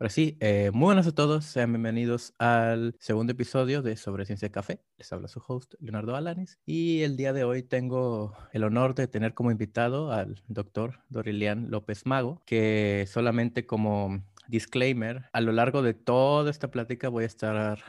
Ahora sí, eh, muy buenas a todos, sean bienvenidos al segundo episodio de Sobre Ciencia de Café. Les habla su host, Leonardo Alanis, y el día de hoy tengo el honor de tener como invitado al doctor Dorilian López Mago, que solamente como disclaimer, a lo largo de toda esta plática voy a estar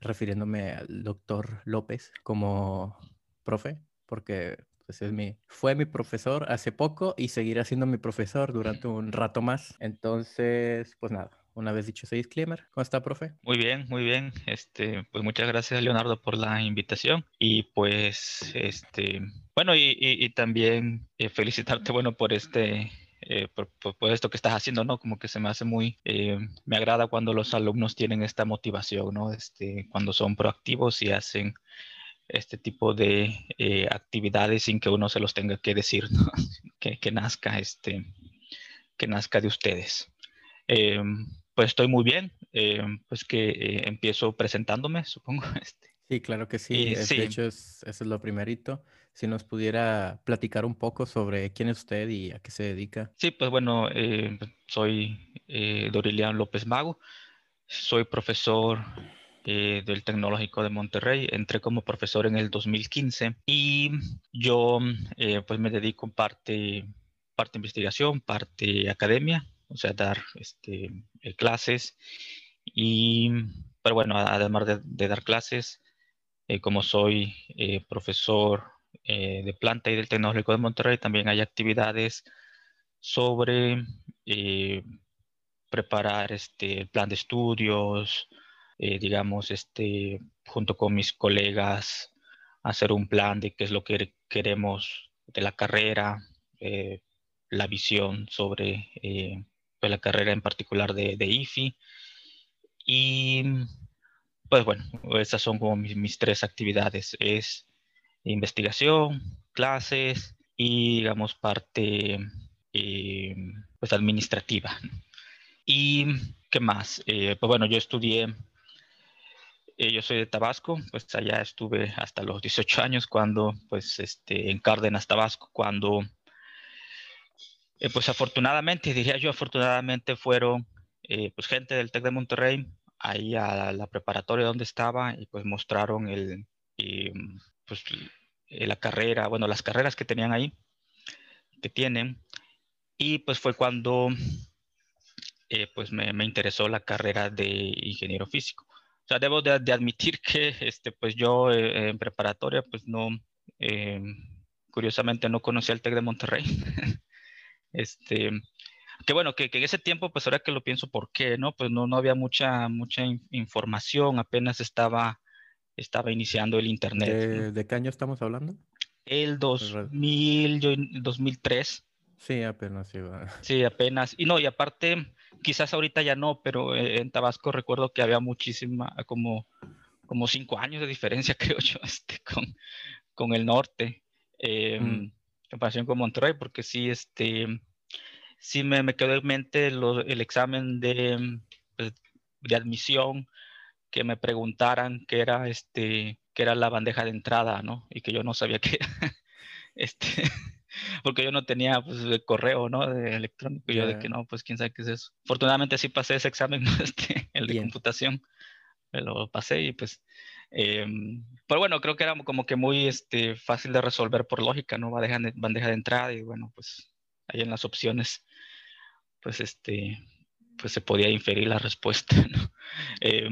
refiriéndome al doctor López como profe, porque pues es mi, fue mi profesor hace poco y seguirá siendo mi profesor durante un rato más. Entonces, pues nada, una vez dicho ese disclaimer, ¿cómo está, profe? Muy bien, muy bien. Este, pues muchas gracias, Leonardo, por la invitación. Y pues, este, bueno, y, también eh, felicitarte, bueno, por este eh, por, esto que estás haciendo, ¿no? Como que se me hace muy, eh, me agrada cuando los alumnos tienen esta motivación, ¿no? Este, cuando son proactivos y hacen este tipo de eh, actividades sin que uno se los tenga que decir, que, que, nazca este, que nazca de ustedes. Eh, pues estoy muy bien, eh, pues que empiezo presentándome, supongo. Este. Sí, claro que sí. De hecho, eso es lo primerito. Si nos pudiera platicar un poco sobre quién es usted y a qué se dedica. Sí, pues bueno, soy Dorilian López Mago. Soy profesor eh, del Tecnológico de Monterrey. Entré como profesor en el 2015 y yo eh, pues me dedico parte, parte investigación, parte academia, o sea, dar este, eh, clases. Y, pero bueno, además de, dar clases, como soy profesor de planta y del Tecnológico de Monterrey, también hay actividades sobre preparar este, el plan de estudios, eh, digamos, este, junto con mis colegas, hacer un plan de qué es lo que queremos de la carrera, eh, la visión sobre eh, pues, la carrera en particular de, de, IFI. Y pues bueno, esas son como mis, tres actividades. Es investigación, clases y digamos parte pues administrativa. ¿Y qué más? pues bueno, yo estudié yo soy de Tabasco, pues allá estuve hasta los 18 años cuando, pues, este, en Cárdenas, Tabasco, cuando, eh, pues afortunadamente, diría yo afortunadamente, fueron, eh, pues, gente del TEC de Monterrey ahí a la, preparatoria donde estaba y pues mostraron el, pues, la carrera, bueno, las carreras que tenían ahí, que tienen, y pues fue cuando, pues me, me interesó la carrera de ingeniero físico. O sea, debo de, admitir que este, pues yo eh, en preparatoria, pues no, eh, curiosamente no conocía el TEC de Monterrey. este, que bueno, que, en ese tiempo, pues ahora que lo pienso, ¿por qué? No, pues no, no había mucha, mucha información, apenas estaba, estaba iniciando el Internet. ¿De, ¿De qué año estamos hablando? El 2000, yo, 2003. Sí, apenas iba. Sí, apenas. Y no, y aparte, quizás ahorita ya no, pero en Tabasco recuerdo que había muchísima, como, como cinco años de diferencia, creo yo, este, con, con el norte, eh, mm. en comparación con Monterrey, porque sí, este, sí me, me quedó en mente el examen de, pues, de admisión, que me preguntaran qué era, este, qué era la bandeja de entrada, ¿no? Y que yo no sabía qué era. este, porque yo no tenía pues de correo, ¿no? De electrónico, yo de que no, pues quién sabe qué es eso. Afortunadamente sí pasé ese examen, este, el de computación, me lo pasé y pues, eh, pero bueno, creo que era como que muy este, fácil de resolver por lógica, ¿no? Bandeja de, bandeja de entrada y bueno, pues ahí en las opciones, pues este, pues se podía inferir la respuesta, ¿no? Eh,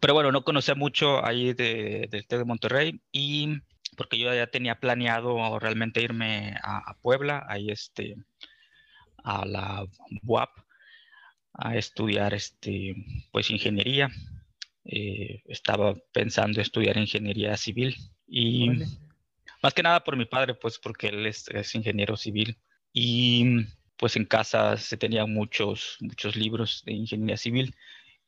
pero bueno, no conocía mucho ahí de, del TEC de Monterrey y porque yo ya tenía planeado realmente irme a, Puebla, ahí este, a la UAP, a estudiar este, pues ingeniería. Eh, estaba pensando estudiar ingeniería civil y más que nada por mi padre, pues porque él es, ingeniero civil y pues en casa se tenían muchos, muchos libros de ingeniería civil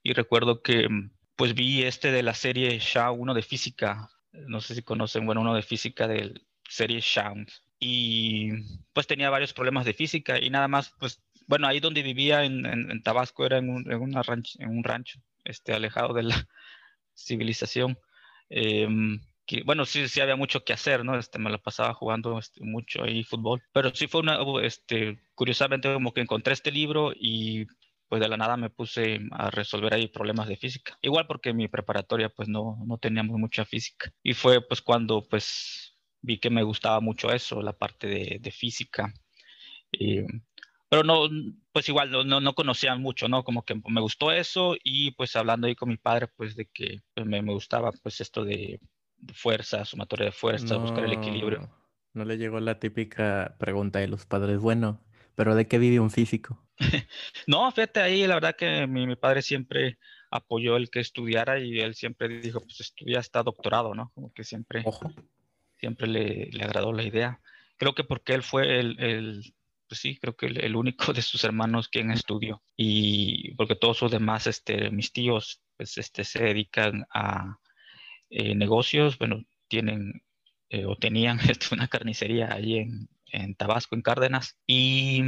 y recuerdo que pues vi este de la serie SHA, uno de física, no sé si conocen, bueno, uno de física de serie Sound. Y pues tenía varios problemas de física y nada más, pues, bueno, ahí donde vivía en, en, Tabasco era en un, en, una ranch, en un rancho, este, alejado de la civilización. Em, que, bueno, sí, sí había mucho que hacer, ¿no? Este, me la pasaba jugando este, mucho ahí fútbol, pero sí fue una, este, curiosamente como que encontré este libro y pues de la nada me puse a resolver ahí problemas de física. Igual porque en mi preparatoria pues no, no teníamos mucha física. Y fue pues cuando pues vi que me gustaba mucho eso, la parte de, de física. Pero no, pues igual no, no, conocían mucho, ¿no? Como que me gustó eso y pues hablando ahí con mi padre, pues de que pues, me, me, gustaba pues esto de, fuerza, sumatoria de fuerza, buscar el equilibrio. No le llegó la típica pregunta de los padres, bueno, pero ¿de qué vive un físico? no, fíjate ahí, la verdad que mi, mi, padre siempre apoyó el que estudiara y él siempre dijo, pues estudia hasta doctorado, ¿no? Como que siempre, siempre le, le, agradó la idea. Creo que porque él fue el, el pues sí, creo que el, único de sus hermanos quien estudió y porque todos los demás, este, mis tíos, pues este, se dedican a eh, negocios, bueno, tienen eh, o tenían este, una carnicería allí en, en Tabasco, en Cárdenas, y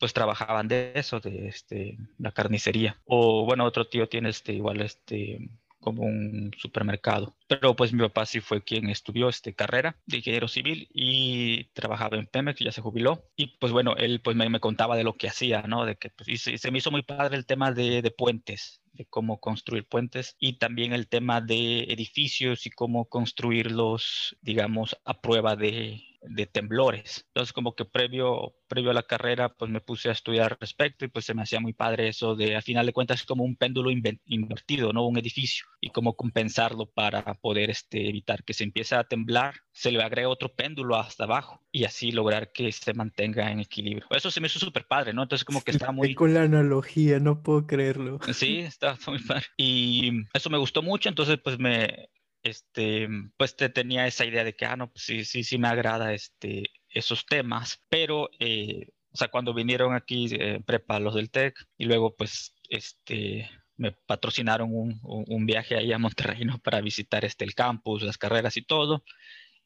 pues trabajaban de eso, de este, la carnicería. O bueno, otro tío tiene este, igual este, como un supermercado. Pero pues mi papá sí fue quien estudió este carrera de ingeniero civil y trabajaba en Pemex, ya se jubiló. Y pues bueno, él pues me, me contaba de lo que hacía, ¿no? De que pues, se, se, me hizo muy padre el tema de, de puentes, de cómo construir puentes y también el tema de edificios y cómo construirlos, digamos, a prueba de, de temblores. Entonces, como que previo, previo a la carrera, pues me puse a estudiar al respecto y pues se me hacía muy padre eso de, a final de cuentas, como un péndulo invertido, ¿no? Un edificio y cómo compensarlo para poder este, evitar que se empiece a temblar, se le agrega otro péndulo hasta abajo y así lograr que se mantenga en equilibrio. Eso se me hizo súper padre, ¿no? Entonces, como que está muy... Con la analogía, no puedo creerlo. Sí, está muy padre. Y eso me gustó mucho, entonces pues me, este, pues te tenía esa idea de que, ah, no, pues sí, sí, sí me agrada este, esos temas, pero, eh, o sea, cuando vinieron aquí eh, prepa los del TEC y luego pues, este, me patrocinaron un, un, viaje ahí a Monterrey, ¿no? Para visitar este, el campus, las carreras y todo,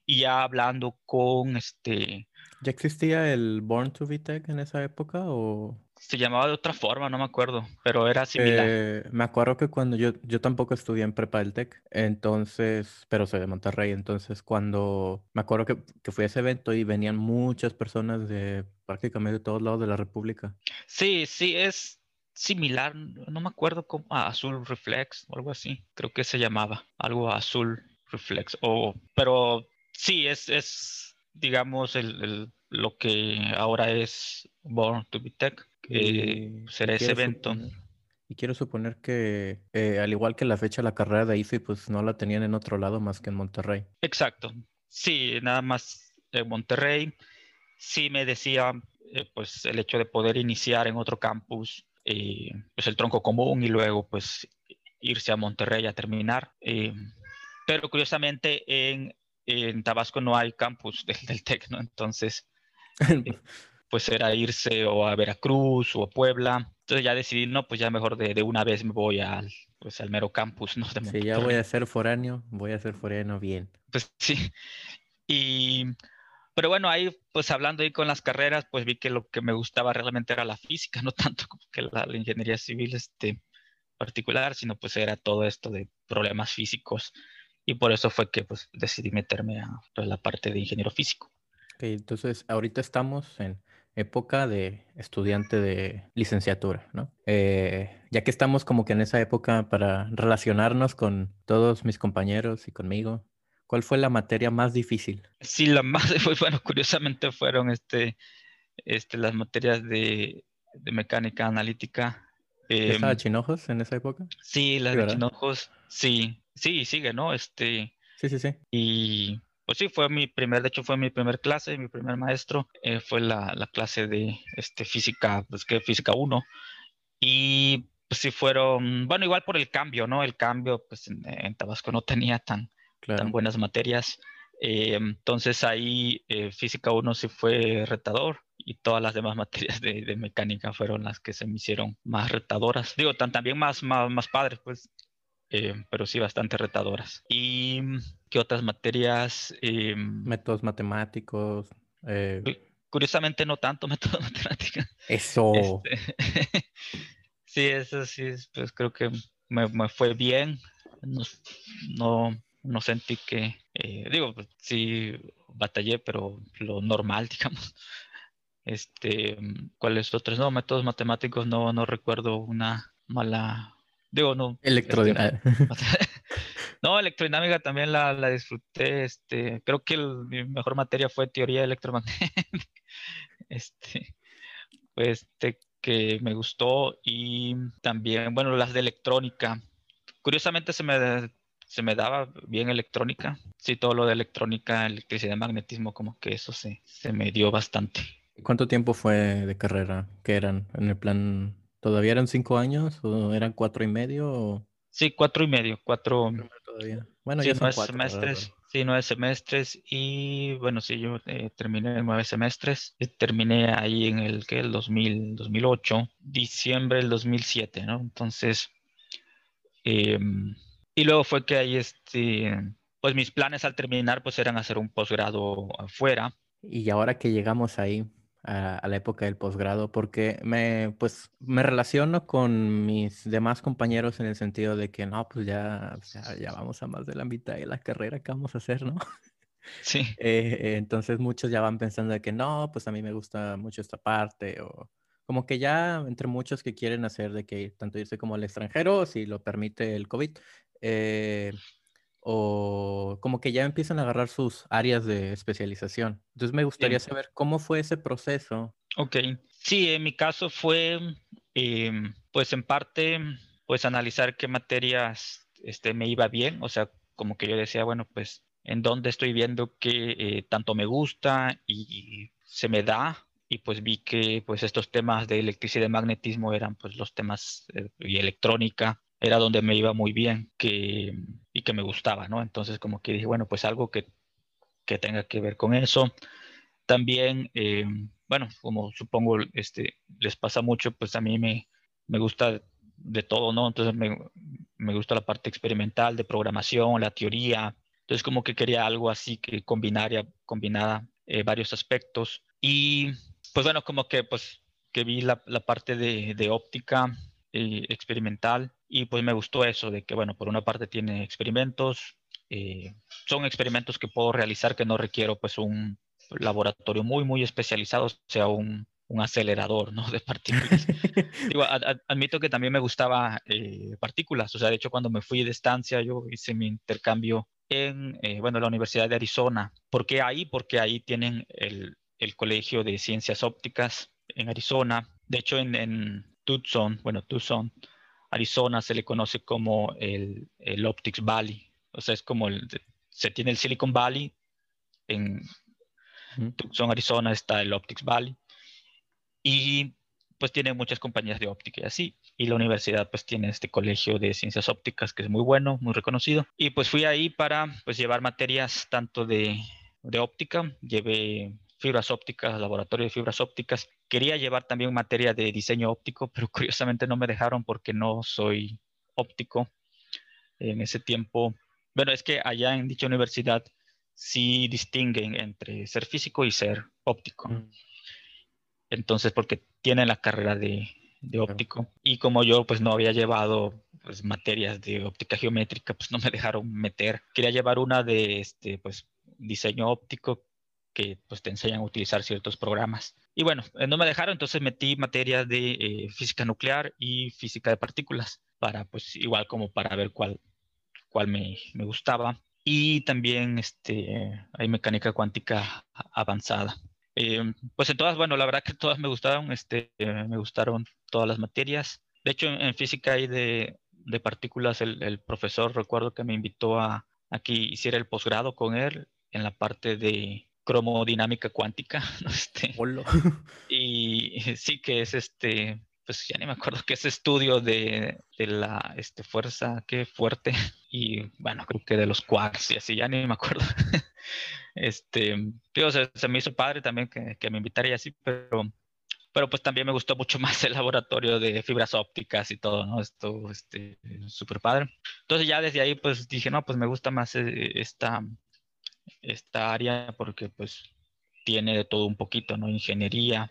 y ya hablando con, este... ¿Ya existía el Born to be Tech en esa época o...? Se llamaba de otra forma, no me acuerdo, pero era similar. Eh, me acuerdo que cuando yo, yo tampoco estudié en Prepa del Tec, entonces, pero soy de Monterrey, entonces cuando me acuerdo que, que fui a ese evento y venían muchas personas de prácticamente de todos lados de la República. Sí, sí, es similar, no me acuerdo cómo, a Azul Reflex o algo así, creo que se llamaba, algo Azul Reflex, o, pero sí, es, es digamos, el, el, lo que ahora es Born to be Tech eh, será ese evento. y quiero suponer que, eh, al igual que la fecha la carrera de IFE, pues no la tenían en otro lado más que en Monterrey. Exacto. Sí, nada más en Monterrey. Sí me decía, eh, pues el hecho de poder iniciar en otro campus, pues el tronco común y luego pues irse a Monterrey a terminar. pero curiosamente en, en, Tabasco no hay campus del, del TEC, ¿no? Entonces... pues era irse o a Veracruz o a Puebla. Entonces ya decidí, no, pues ya mejor de, de una vez me voy al, pues al mero campus, ¿no? Sí, ya voy a ser foráneo, voy a ser foráneo bien. Pues sí. Y, pero bueno, ahí, pues hablando ahí con las carreras, pues vi que lo que me gustaba realmente era la física, no tanto como que la, la ingeniería civil este, particular, sino pues era todo esto de problemas físicos. Y por eso fue que pues decidí meterme a toda la parte de ingeniero físico. Ok, entonces ahorita estamos en época de estudiante de licenciatura, ¿no? Eh, ya que estamos como que en esa época para relacionarnos con todos mis compañeros y conmigo, ¿cuál fue la materia más difícil? Sí, la más, bueno, curiosamente fueron este, este, las materias de, de mecánica analítica. Eh, ¿Estaba Chinojos en esa época? Sí, las de Chinojos, sí, sí, sigue, ¿no? Este, sí, sí, sí. Y pues sí, fue mi primer, de hecho fue mi primer clase, mi primer maestro, eh, fue la, la, clase de este, física, pues que física 1. Y pues sí fueron, bueno, igual por el cambio, ¿no? El cambio, pues en, Tabasco no tenía tan, tan buenas materias. Eh, entonces ahí eh, física 1 sí fue retador y todas las demás materias de, de, mecánica fueron las que se me hicieron más retadoras. Digo, tan, también más, más, más padres, pues eh, pero sí bastante retadoras. ¿Y qué otras materias? Eh, métodos matemáticos. Eh... Curiosamente no tanto métodos matemáticos. Eso. Este... sí, eso sí, pues creo que me, me fue bien. No, no, no sentí que, eh, digo, pues, sí batallé, pero lo normal, digamos. Este, ¿cuáles otros? No, métodos matemáticos, no, no recuerdo una mala, digo, no. Electrodinámica. no, electrodinámica también la, la disfruté, este, creo que mi mejor materia fue teoría electromagnética, este, pues, este, que me gustó y también, bueno, las de electrónica. Curiosamente se me, se me daba bien electrónica. Sí, todo lo de electrónica, electricidad, magnetismo, como que eso se, se me dio bastante. ¿Cuánto tiempo fue de carrera que eran en el plan? ¿Todavía eran cinco años o eran cuatro y medio? Sí, cuatro y medio, cuatro. Todavía. Bueno, sí, ya son nueve semestres. Sí, nueve semestres y bueno, sí, yo eh, terminé nueve semestres. Eh, terminé ahí en el que el 2000, 2008, diciembre del 2007, ¿no? Entonces, em, y luego fue que ahí, este, pues mis planes al terminar, pues eran hacer un posgrado afuera. Y ahora que llegamos ahí, a, la época del posgrado porque me, pues, me relaciono con mis demás compañeros en el sentido de que no, pues ya, ya, vamos a más de la mitad de la carrera que vamos a hacer, ¿no? Sí. Eh, entonces muchos ya van pensando de que no, pues a mí me gusta mucho esta parte o como que ya entre muchos que quieren hacer de que tanto irse como al extranjero, si lo permite el COVID, eh, o como que ya empiezan a agarrar sus áreas de especialización. Entonces me gustaría saber cómo fue ese proceso. Ok, sí, en mi caso fue, em, pues en parte, pues analizar qué materias este, me iba bien, o sea, como que yo decía, bueno, pues en dónde estoy viendo que eh, tanto me gusta y se me da, y pues vi que pues estos temas de electricidad y magnetismo eran pues los temas eh, y electrónica era donde me iba muy bien que, y que me gustaba, ¿no? Entonces como que dije, bueno, pues algo que, que tenga que ver con eso. También, eh, bueno, como supongo este, les pasa mucho, pues a mí me, me gusta de todo, ¿no? Entonces me, me, gusta la parte experimental de programación, la teoría. Entonces como que quería algo así que combinara, combinara eh, varios aspectos. Y pues bueno, como que pues que vi la, la parte de, de óptica eh, experimental y pues me gustó eso de que, bueno, por una parte tiene experimentos, eh, son experimentos que puedo realizar que no requiero pues un laboratorio muy, muy especializado, o sea, un, un acelerador, ¿no? De partículas. Digo, admito que también me gustaba eh, partículas, o sea, de hecho cuando me fui de estancia yo hice mi intercambio en, bueno, la Universidad de Arizona. ¿Por qué ahí? Porque ahí tienen el, el Colegio de Ciencias Ópticas en Arizona. De hecho, en, en Tucson, bueno, Tucson, Arizona se le conoce como el, el Optics Valley. O sea, es como el, se tiene el Silicon Valley, en Tucson, Arizona está el Optics Valley. Y pues tiene muchas compañías de óptica y así. Y la universidad pues tiene este colegio de ciencias ópticas que es muy bueno, muy reconocido. Y pues fui ahí para pues llevar materias tanto de, de óptica, llevé fibras ópticas, laboratorio de fibras ópticas. Quería llevar también materia de diseño óptico, pero curiosamente no me dejaron porque no soy óptico. En ese tiempo, bueno, es que allá en dicha universidad sí distinguen entre ser físico y ser óptico. Mm. Entonces, porque tienen la carrera de, de óptico. Y como yo pues no había llevado pues, materias de óptica geométrica, pues no me dejaron meter. Quería llevar una de este, pues, diseño óptico que pues, te enseñan a utilizar ciertos programas. Y bueno, eh, no me dejaron, entonces metí materias de eh, física nuclear y física de partículas, para pues igual como para ver cuál, cuál me, me gustaba. Y también este, hay mecánica cuántica avanzada. Eh, pues en todas, bueno, la verdad que todas me gustaron, este, me gustaron todas las materias. De hecho, en, física y de, de partículas, el, el, profesor recuerdo que me invitó a, a que hiciera el posgrado con él en la parte de cromodinámica cuántica. Este, y sí que es este, pues ya ni me acuerdo que es estudio de, de la este, fuerza, qué fuerte, y bueno, creo que de los quarks y así, ya ni me acuerdo. este, digo, se, se, me hizo padre también que, que me invitara y así, pero, pero pues también me gustó mucho más el laboratorio de fibras ópticas y todo, ¿no? Esto, este, súper padre. Entonces ya desde ahí pues dije, no, pues me gusta más eh, esta esta área porque pues tiene de todo un poquito, ¿no? Ingeniería,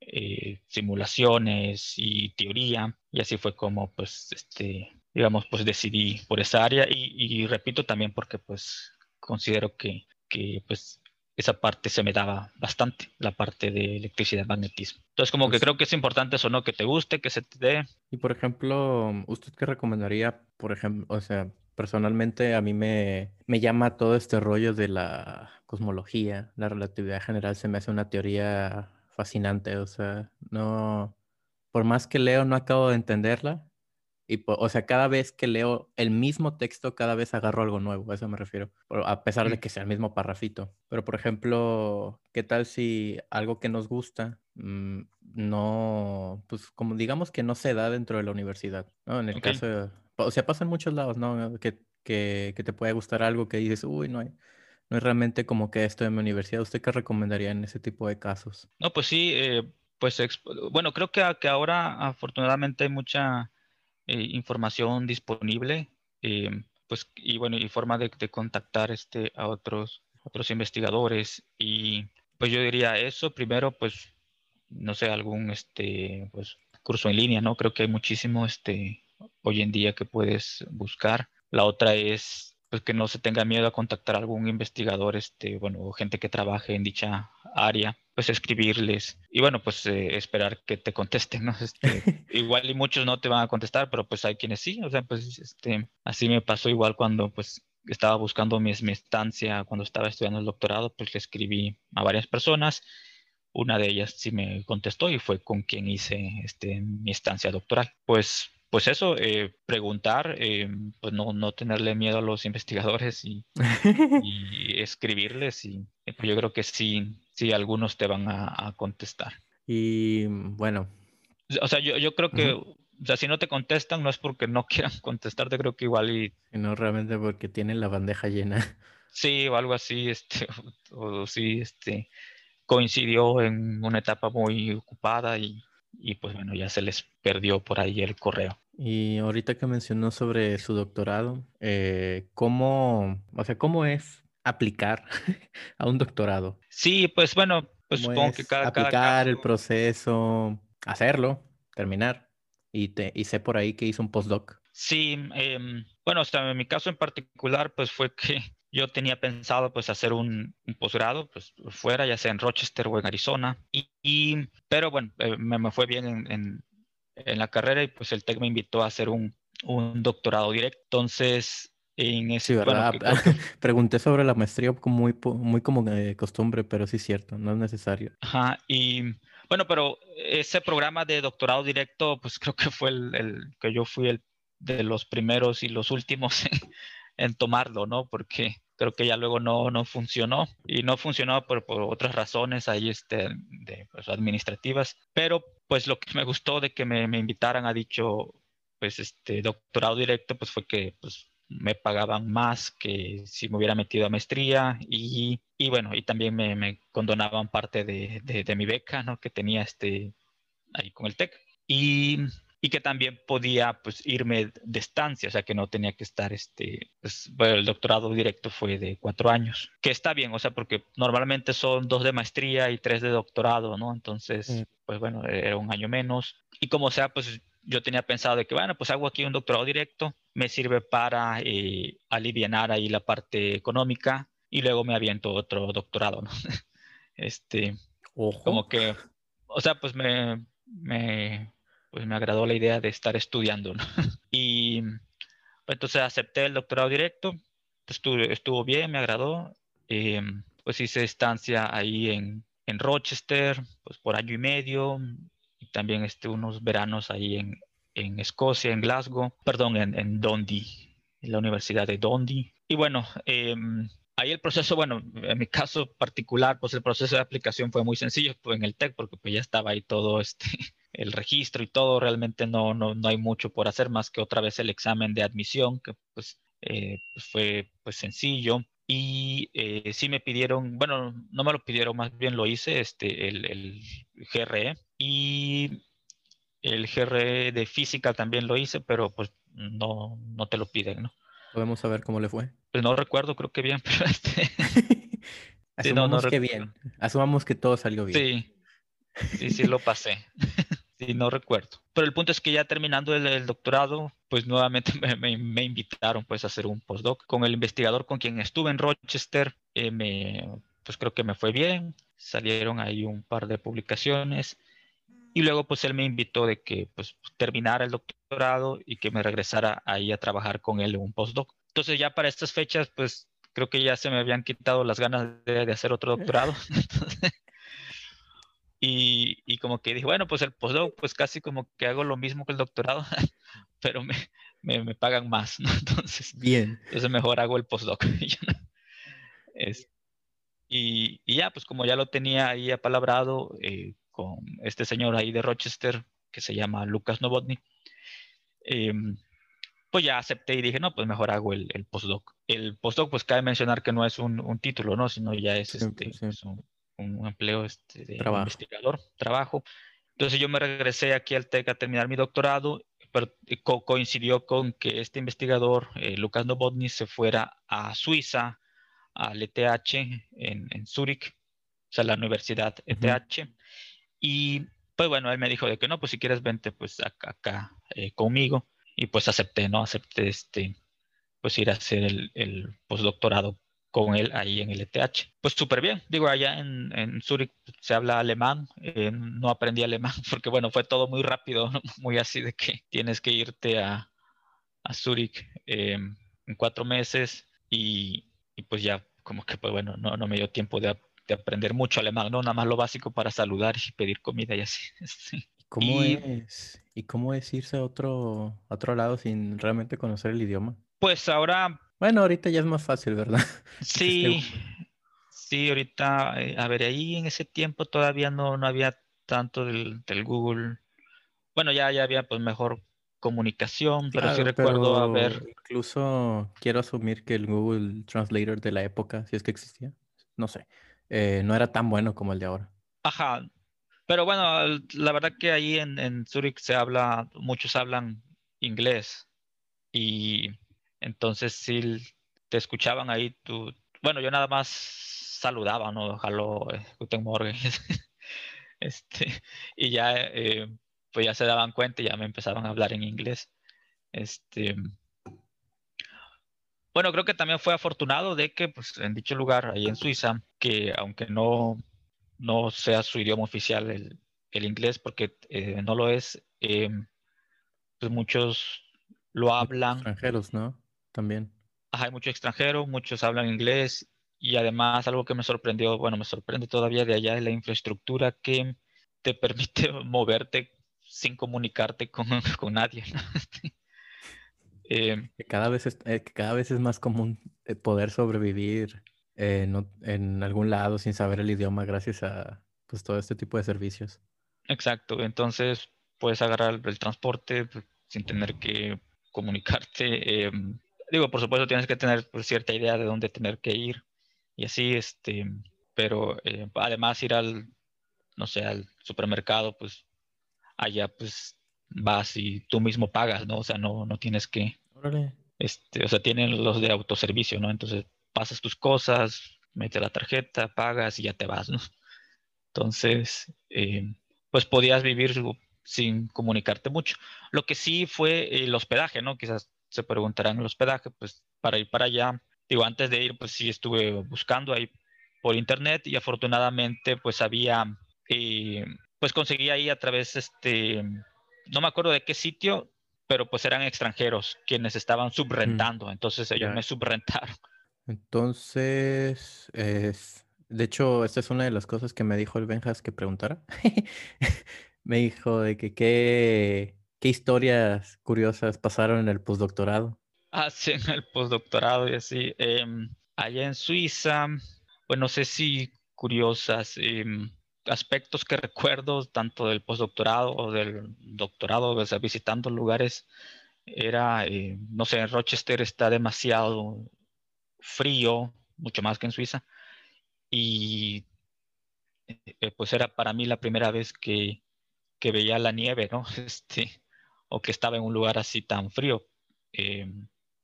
eh, simulaciones y teoría. Y así fue como pues, este, digamos, pues decidí por esa área y, repito también porque pues considero que, que pues esa parte se me daba bastante, la parte de electricidad, magnetismo. Entonces, como que Pues creo que es importante eso, ¿no? Que te guste, que se te dé. Y por ejemplo, ¿usted qué recomendaría? Por ejemplo, o sea, personalmente a mí me, me llama todo este rollo de la cosmología, la relatividad general, se me hace una teoría fascinante, o sea, no, por más que leo, no acabo de entenderla. Y, o sea, cada vez que leo el mismo texto, cada vez agarro algo nuevo, a eso me refiero, a pesar de Mm. que sea el mismo parrafito. Pero, por ejemplo, ¿qué tal si algo que nos gusta mm, no, pues como digamos que no se da dentro de la universidad, ¿no? En el Ok. caso, de- o sea, pasa en muchos lados, ¿no? Que, que, que te puede gustar algo que dices, uy, no hay, no es realmente como que esto en mi universidad. ¿Usted qué recomendaría en ese tipo de casos? No, pues sí, eh, pues bueno, creo que, que ahora afortunadamente hay mucha eh, información disponible, eh, pues y bueno, y forma de, de contactar este, a otros, otros investigadores. Y pues yo diría eso, primero, pues, no sé, algún este, pues, curso en línea, ¿no? Creo que hay muchísimo este, hoy en día que puedes buscar. La otra es pues que no se tenga miedo a contactar a algún investigador, este, bueno, gente que trabaje en dicha área, pues escribirles y bueno, pues eh, esperar que te contesten, ¿no? Este, igual y muchos no te van a contestar, pero pues hay quienes sí, o sea, pues este, así me pasó igual cuando pues estaba buscando mi, mi estancia, cuando estaba estudiando el doctorado, pues le escribí a varias personas, una de ellas sí me contestó y fue con quien hice este, mi estancia doctoral. Pues pues eso, eh, preguntar, eh, pues no, no tenerle miedo a los investigadores y, y escribirles y pues yo creo que sí, sí algunos te van a, a contestar. Y bueno, O sea, yo, yo creo que, o sea, si no te contestan no es porque no quieran contestarte, creo que igual y no realmente porque tienen la bandeja llena. sí o algo así, este, o, o sí, este, coincidió en una etapa muy ocupada y, y pues bueno, ya se les perdió por ahí el correo. Y ahorita que mencionó sobre su doctorado, eh, ¿cómo, o sea, cómo es aplicar a un doctorado? Sí, pues bueno, pues ¿Cómo supongo que cada, cada aplicar el proceso, hacerlo, terminar? Y, te, y sé por ahí que hizo un postdoc. Sí, em, bueno, o sea, en mi caso en particular, pues fue que yo tenía pensado pues hacer un, un posgrado, pues fuera, ya sea en Rochester o en Arizona, y, y- pero bueno, eh, me, me fue bien en, en- en la carrera y pues el TEC me invitó a hacer un, un doctorado directo. Entonces, en ese, Sí, bueno, ¿verdad? que creo que- Pregunté sobre la maestría como muy, muy como de costumbre, pero sí es cierto, no es necesario. Ajá, y bueno, pero ese programa de doctorado directo, pues creo que fue el, el que yo fui el de los primeros y los últimos en, tomarlo, ¿no? Porque creo que ya luego no, no funcionó y no funcionó por, por otras razones ahí este, de, pues, administrativas, pero pues lo que me gustó de que me, me invitaran a dicho pues este doctorado directo pues fue que pues me pagaban más que si me hubiera metido a maestría y, y bueno, y también me, me condonaban parte de, de, de, mi beca, ¿no? Que tenía este ahí con el TEC. Y, y, que también podía pues irme de estancia, o sea que no tenía que estar, este, pues bueno, el doctorado directo fue de cuatro años, que está bien, o sea, porque normalmente son dos de maestría y tres de doctorado, ¿no? Entonces, mm. pues bueno, era un año menos. Y como sea, pues yo tenía pensado de que, bueno, pues hago aquí un doctorado directo, me sirve para eh, aliviar ahí la parte económica y luego me aviento otro doctorado, ¿no? Este, Ojo. como que, o sea, pues me, me, pues me agradó la idea de estar estudiando. Y pues, entonces acepté el doctorado directo, estuvo, estuvo bien, me agradó, eh, pues hice estancia ahí en, en Rochester, pues por año y medio, y también este, unos veranos ahí en, en Escocia, en Glasgow, perdón, en, en Dundee, en la Universidad de Dundee. Y bueno, eh, ahí el proceso, bueno, en mi caso particular, pues el proceso de aplicación fue muy sencillo pues, en el TEC, porque pues ya estaba ahí todo este, el registro y todo, realmente no, no, no hay mucho por hacer más que otra vez el examen de admisión, que pues, eh, pues fue pues sencillo. Y eh, sí me pidieron, bueno, no me lo pidieron, más bien lo hice, este, el, el GRE. Y el GRE de física también lo hice, pero pues no, no te lo piden, ¿no? Podemos saber cómo le fue. Pues no recuerdo, creo que bien, pero este... Asumamos sí, no, no que bien. Asumamos que todo salió bien. Sí, sí, sí lo pasé. sí, no recuerdo. Pero el punto es que ya terminando el, el doctorado, pues nuevamente me, me, me, invitaron pues a hacer un postdoc con el investigador con quien estuve en Rochester. Eh, me pues creo que me fue bien, salieron ahí un par de publicaciones y luego pues él me invitó de que pues terminara el doctorado y que me regresara ahí a trabajar con él en un postdoc. Entonces ya para estas fechas pues creo que ya se me habían quitado las ganas de, de hacer otro doctorado. y, y, como que dije, bueno, pues el postdoc pues casi como que hago lo mismo que el doctorado, pero me, me, me pagan más, ¿no? Entonces, Bien. Entonces mejor hago el postdoc. es, y, y, ya, pues como ya lo tenía ahí apalabrado eh, con este señor ahí de Rochester, que se llama Lucas Novotny, eh, pues ya acepté y dije, no, pues mejor hago el, el postdoc. El postdoc, pues cabe mencionar que no es un, un título, ¿no? Sino ya es, sí, este, sí. es un, un, empleo este, de trabajo. investigador, trabajo. Entonces yo me regresé aquí al TEC a terminar mi doctorado pero co coincidió con que este investigador, eh, Lucas Novotny, se fuera a Suiza, al ETH en, en Zúrich, o sea, la Universidad ETH. Uh -huh. Y pues bueno, él me dijo de que no, pues si quieres vente pues acá, acá eh, conmigo. Y pues acepté, ¿no? Acepté este, pues ir a hacer el, el postdoctorado con él ahí en el ETH. Pues súper bien, digo, allá en, en Zurich se habla alemán, eh, no aprendí alemán porque bueno, fue todo muy rápido, muy así de que tienes que irte a, a Zurich eh, en cuatro meses y, y, pues ya como que pues bueno, no, no me dio tiempo de, de, aprender mucho alemán, ¿no? Nada más lo básico para saludar y pedir comida y así. Sí. ¿Cómo y, es? ¿Y cómo es irse a otro, a otro lado sin realmente conocer el idioma? Pues ahora bueno, ahorita ya es más fácil, ¿verdad? Sí, sí, ahorita, eh, a ver, ahí en ese tiempo todavía no, no había tanto del, del, Google. Bueno, ya, ya había pues mejor comunicación, pero claro, sí recuerdo pero haber... Incluso quiero asumir que el Google Translator de la época, si es que existía, no sé, eh, no era tan bueno como el de ahora. Ajá, pero bueno, la verdad que ahí en, en Zurich se habla, muchos hablan inglés y entonces, si te escuchaban ahí, tú, bueno, yo nada más saludaba, ¿no? Hello, eh, Guten Morgen. este, y ya, eh, pues ya se daban cuenta y ya me empezaban a hablar en inglés. Este, bueno, creo que también fue afortunado de que, pues, en dicho lugar, ahí en Suiza, que aunque no, no sea su idioma oficial el, el inglés, porque eh, no lo es, eh, pues muchos lo hablan. Extranjeros, ¿no? También. Ajá, hay muchos extranjeros, muchos hablan inglés y además algo que me sorprendió, bueno, me sorprende todavía de allá es la infraestructura que te permite moverte sin comunicarte con, con nadie. eh, cada vez es, eh, cada vez es más común eh, poder sobrevivir eh, no, en algún lado sin saber el idioma gracias a pues, todo este tipo de servicios. Exacto, entonces puedes agarrar el, el transporte pues, sin tener que comunicarte. Digo, por supuesto tienes que tener pues, cierta idea de dónde tener que ir y así, este, pero eh, además ir al, no sé, al supermercado, pues allá pues vas y tú mismo pagas, ¿no? O sea, no, no tienes que, Órale. este, o sea, tienen los de autoservicio, ¿no? Entonces pasas tus cosas, metes la tarjeta, pagas y ya te vas, ¿no? Entonces, eh, pues podías vivir sin comunicarte mucho. Lo que sí fue el hospedaje, ¿no? Quizás se preguntarán el hospedaje, pues para ir para allá, digo, antes de ir, pues sí estuve buscando ahí por internet y afortunadamente pues había, eh, pues conseguí ahí a través, este, no me acuerdo de qué sitio, pero pues eran extranjeros quienes estaban subrentando, mm. entonces ellos yeah. me subrentaron. Entonces, es, de hecho, esta es una de las cosas que me dijo el Benjas que preguntara. me dijo de que qué ¿Qué historias curiosas pasaron en el postdoctorado? Ah, sí, en el postdoctorado y así. Eh, allá en Suiza, pues no sé si curiosas, eh, aspectos que recuerdo tanto del postdoctorado o del doctorado, o sea, visitando lugares, era, eh, no sé, en Rochester está demasiado frío, mucho más que en Suiza, y eh, pues era para mí la primera vez que, que veía la nieve, ¿no? Este, o que estaba en un lugar así tan frío. Eh,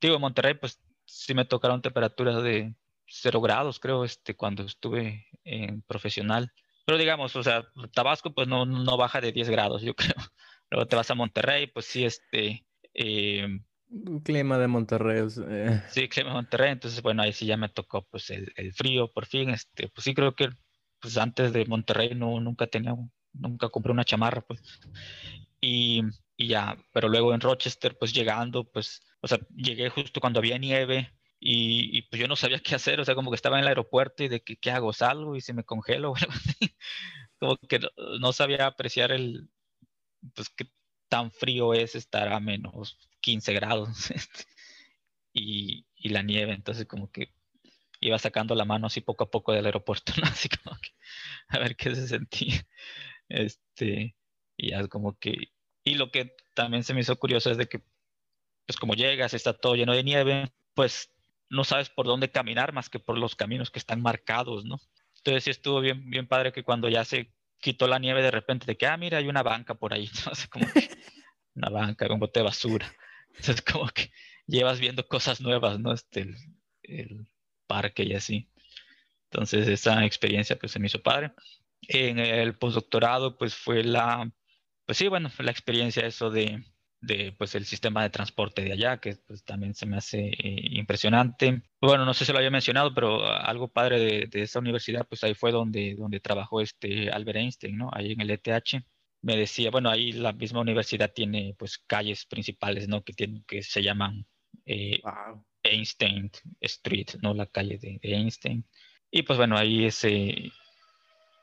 digo, en Monterrey, pues sí me tocaron temperaturas de 0 grados, creo, este, cuando estuve en profesional. Pero digamos, o sea, Tabasco, pues no, no baja de 10 grados, yo creo. Luego te vas a Monterrey, pues sí, este. Eh, clima de Monterrey. Eh. Sí, clima de Monterrey. Entonces, bueno, ahí sí ya me tocó pues el, frío por fin. Este, pues sí creo que pues antes de Monterrey no, nunca tenía, nunca compré una chamarra, pues. Y, y ya, pero luego en Rochester, pues llegando, pues, o sea, llegué justo cuando había nieve y, pues yo no sabía qué hacer, o sea, como que estaba en el aeropuerto y de que, qué hago, salgo y se me congelo o algo así. Como que no, sabía apreciar el, pues qué tan frío es estar a menos 15 grados este, y, y la nieve, entonces como que iba sacando la mano así poco a poco del aeropuerto, ¿no? Así como que a ver qué se sentía. Este, y ya como que, y lo que también se me hizo curioso es de que, pues como llegas, está todo lleno de nieve, pues no sabes por dónde caminar más que por los caminos que están marcados, ¿no? Entonces sí estuvo bien, bien padre que cuando ya se quitó la nieve de repente de que, ah, mira, hay una banca por ahí, ¿no? como una banca, un bote de basura. Entonces como que llevas viendo cosas nuevas, ¿no? Este, el, parque y así. Entonces esa experiencia pues se me hizo padre. En el postdoctorado pues fue la, pues sí, bueno, la experiencia eso de, de pues el sistema de transporte de allá, que pues también se me hace eh, impresionante. Bueno, no sé si lo había mencionado, pero algo padre de, de, esa universidad, pues ahí fue donde, donde trabajó este Albert Einstein, ¿no? Ahí en el ETH. Me decía, bueno, ahí la misma universidad tiene pues calles principales, ¿no? Que, tienen, que se llaman eh, Einstein Street, ¿no? La calle de, Einstein. Y pues bueno, ahí ese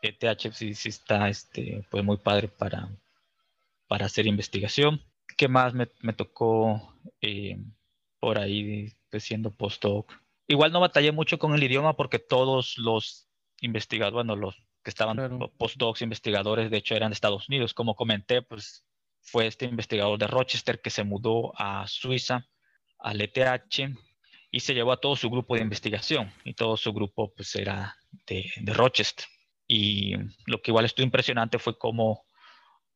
ETH sí, sí está este, pues muy padre para, para hacer investigación. ¿Qué más me, tocó eh, por ahí pues, siendo postdoc? Igual no batallé mucho con el idioma porque todos los investigadores, bueno, los que estaban postdocs, investigadores, de hecho eran de Estados Unidos. Como comenté, pues fue este investigador de Rochester que se mudó a Suiza, al ETH, y se llevó a todo su grupo de investigación. Y todo su grupo pues era de, de Rochester. Y lo que igual estuvo impresionante fue cómo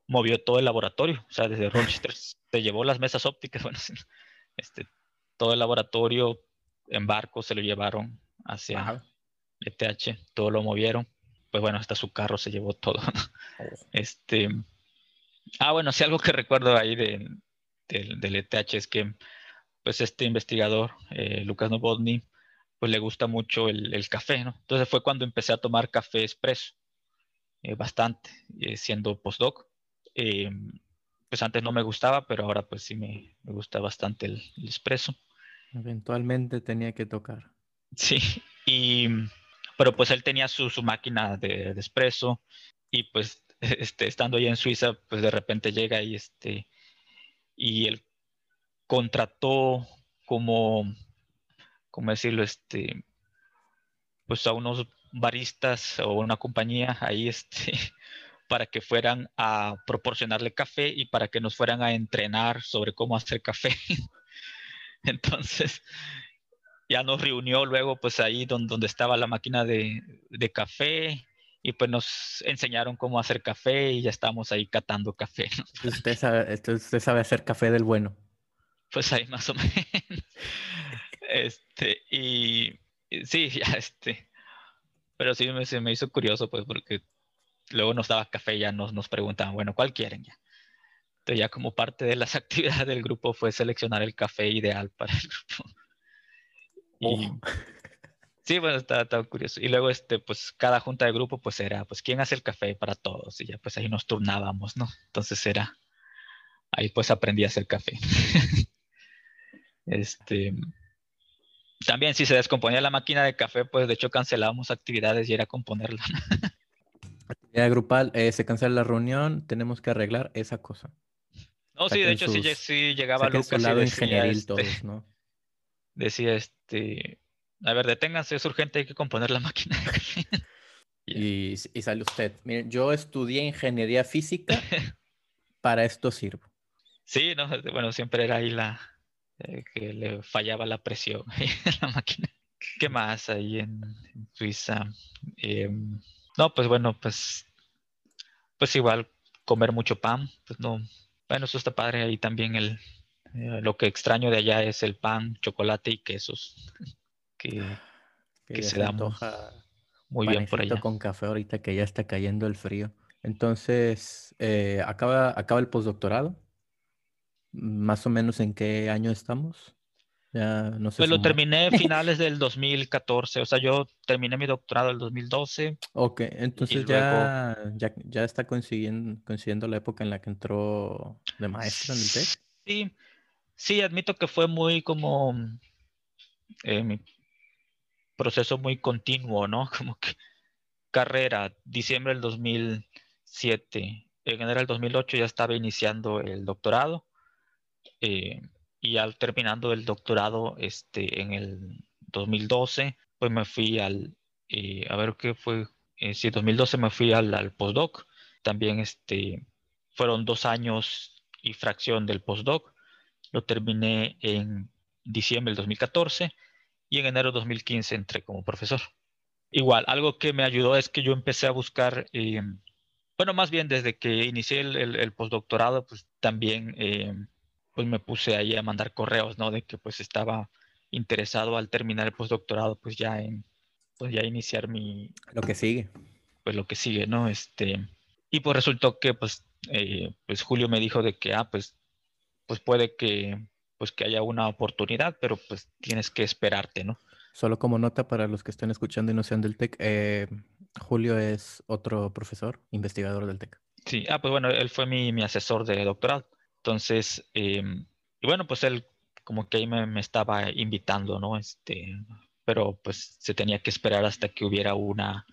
movió todo el laboratorio, o sea, desde Rochester se llevó las mesas ópticas, bueno, este, todo el laboratorio en barco se lo llevaron hacia ETH, todo lo movieron, pues bueno, hasta su carro se llevó todo. Este, ah, bueno, sí, algo que recuerdo ahí de, del ETH es que, pues este investigador, eh, Lucas Novotny, pues le gusta mucho el, café, ¿no? Entonces fue cuando empecé a tomar café expreso, eh, bastante, eh, siendo postdoc. Eh, pues antes no me gustaba, pero ahora pues sí me, gusta bastante el, el, espresso. Eventualmente tenía que tocar. Sí, y, pero pues él tenía su, su máquina de, de espresso y pues este, estando ahí en Suiza, pues de repente llega y este, y él contrató como, ¿cómo decirlo? Este, pues a unos baristas o una compañía ahí, este, para que fueran a proporcionarle café y para que nos fueran a entrenar sobre cómo hacer café. Entonces, ya nos reunió luego pues ahí donde, donde estaba la máquina de, de, café y pues nos enseñaron cómo hacer café y ya estamos ahí catando café. Usted, sabe, usted sabe hacer café del bueno. Pues ahí más o menos. Este, y sí, ya este, pero sí me, se me hizo curioso pues porque luego nos daba café y ya nos, nos preguntaban, bueno, ¿cuál quieren ya? Entonces ya como parte de las actividades del grupo fue seleccionar el café ideal para el grupo. Y, oh. Sí, bueno, estaba, curioso. Y luego, este, pues, cada junta de grupo, pues, era, pues, ¿quién hace el café para todos? Y ya, pues, ahí nos turnábamos, ¿no? Entonces era, ahí, pues, aprendí a hacer café. este, también si se descomponía la máquina de café, pues, de hecho, cancelábamos actividades y era componerla. Actividad grupal, eh, se cancela la reunión, tenemos que arreglar esa cosa. No, sí, de hecho sí, sí, llegaba Lucas lado y decía, este, todos, ¿no? Decía, este, a ver, deténganse, es urgente, hay que componer la máquina. y, y sale usted. Miren, yo estudié ingeniería física, para esto sirvo. Sí, no, bueno, siempre era ahí la, eh, que le fallaba la presión en la máquina. ¿Qué más ahí en, Suiza? Em, no, pues bueno, pues, pues igual comer mucho pan, pues no, bueno, eso está padre ahí también el, eh, lo que extraño de allá es el pan, chocolate y quesos, que, que se, da muy bien por allá. con café ahorita que ya está cayendo el frío. Entonces, eh, ¿acaba, ¿acaba el postdoctorado? más o menos en qué año estamos. Ya no sé. Pues lo terminé finales del 2014, o sea, yo terminé mi doctorado en el 2012. Ok, entonces ya, ya, ya, está coincidiendo, coincidiendo la época en la que entró de maestro en el TEC. Sí, sí, admito que fue muy como eh, mi proceso muy continuo, ¿no? Como que carrera, diciembre del 2007, en enero del 2008 ya estaba iniciando el doctorado eh, y al terminando el doctorado este, en el 2012, pues me fui al, eh, a ver qué fue, eh, sí, 2012 me fui al, al, postdoc, también este, fueron dos años y fracción del postdoc, lo terminé en diciembre del 2014 y en enero del 2015 entré como profesor. Igual, algo que me ayudó es que yo empecé a buscar, eh, bueno, más bien desde que inicié el, postdoctorado, pues también eh, pues me puse ahí a mandar correos, ¿no? De que pues estaba interesado al terminar el postdoctorado, pues ya en, pues ya iniciar mi... Lo que sigue. Pues lo que sigue, ¿no? Este, y pues resultó que pues, eh, pues Julio me dijo de que, ah, pues, pues puede que, pues que haya una oportunidad, pero pues tienes que esperarte, ¿no? Solo como nota para los que estén escuchando y no sean del TEC, eh, Julio es otro profesor, investigador del TEC. Sí, ah, pues bueno, él fue mi, mi asesor de doctorado. Entonces, em, y bueno, pues él como que ahí me, estaba invitando, ¿no? Este, pero pues se tenía que esperar hasta que hubiera una,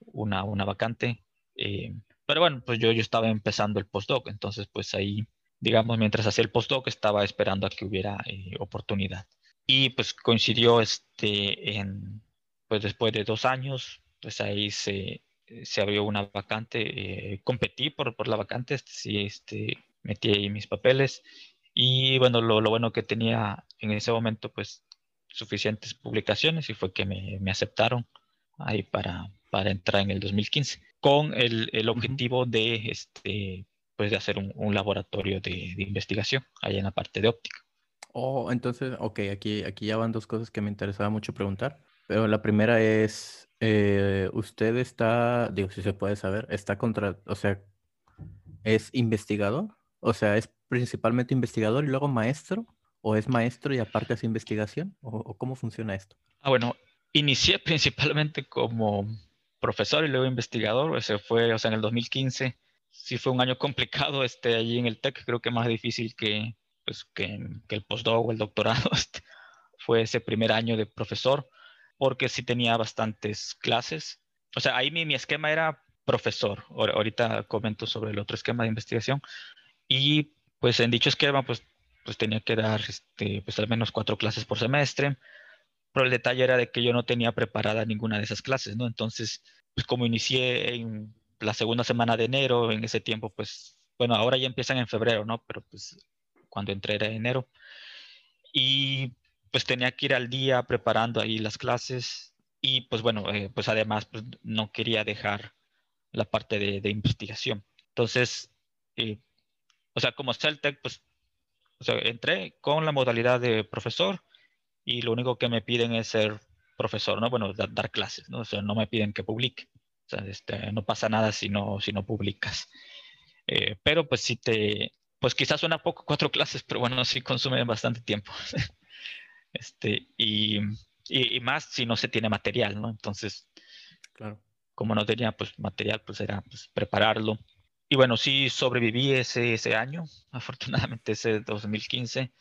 una, una vacante. Eh, pero bueno, pues yo, yo estaba empezando el postdoc, entonces pues ahí, digamos, mientras hacía el postdoc estaba esperando a que hubiera eh, oportunidad. Y pues coincidió este en, pues después de dos años, pues ahí se, se abrió una vacante, eh, competí por, por la vacante, sí, este, metí ahí mis papeles y bueno, lo, lo, bueno que tenía en ese momento pues suficientes publicaciones y fue que me, me aceptaron ahí para, para entrar en el 2015 con el, el objetivo de, este, pues de hacer un, un laboratorio de, de investigación ahí en la parte de óptica. Oh, entonces, ok, aquí, aquí ya van dos cosas que me interesaba mucho preguntar. Pero la primera es, eh, usted está, digo, si se puede saber, está contra, o sea, ¿es investigador? O sea, ¿es principalmente investigador y luego maestro? ¿O es maestro y aparte hace investigación? ¿O, cómo funciona esto? Ah, bueno, inicié principalmente como profesor y luego investigador. O sea, fue, o sea, en el 2015 sí fue un año complicado este, allí en el TEC, creo que más difícil que, pues, que, el postdoc o el doctorado este, fue ese primer año de profesor, porque sí tenía bastantes clases. O sea, ahí mi, mi esquema era profesor. Ahorita comento sobre el otro esquema de investigación. Y pues en dicho esquema, pues, pues tenía que dar este, pues al menos cuatro clases por semestre. Pero el detalle era de que yo no tenía preparada ninguna de esas clases, ¿no? Entonces, pues como inicié en la segunda semana de enero, en ese tiempo, pues, bueno, ahora ya empiezan en febrero, ¿no? Pero pues cuando entré era enero. Y pues tenía que ir al día preparando ahí las clases y pues bueno, eh, pues además pues, no quería dejar la parte de, investigación. Entonces, eh, o sea, como Celtec, pues o sea, entré con la modalidad de profesor y lo único que me piden es ser profesor, ¿no? Bueno, dar clases, ¿no? O sea, no me piden que publique. O sea, este, no pasa nada si no, si no publicas. Eh, pero pues si te, pues quizás suena poco cuatro clases, pero bueno, sí consume bastante tiempo. este, y, y, más si no se tiene material, ¿no? Entonces, claro. como no tenía pues material, pues era pues, prepararlo. Y bueno, sí sobreviví ese, ese año, afortunadamente ese 2015,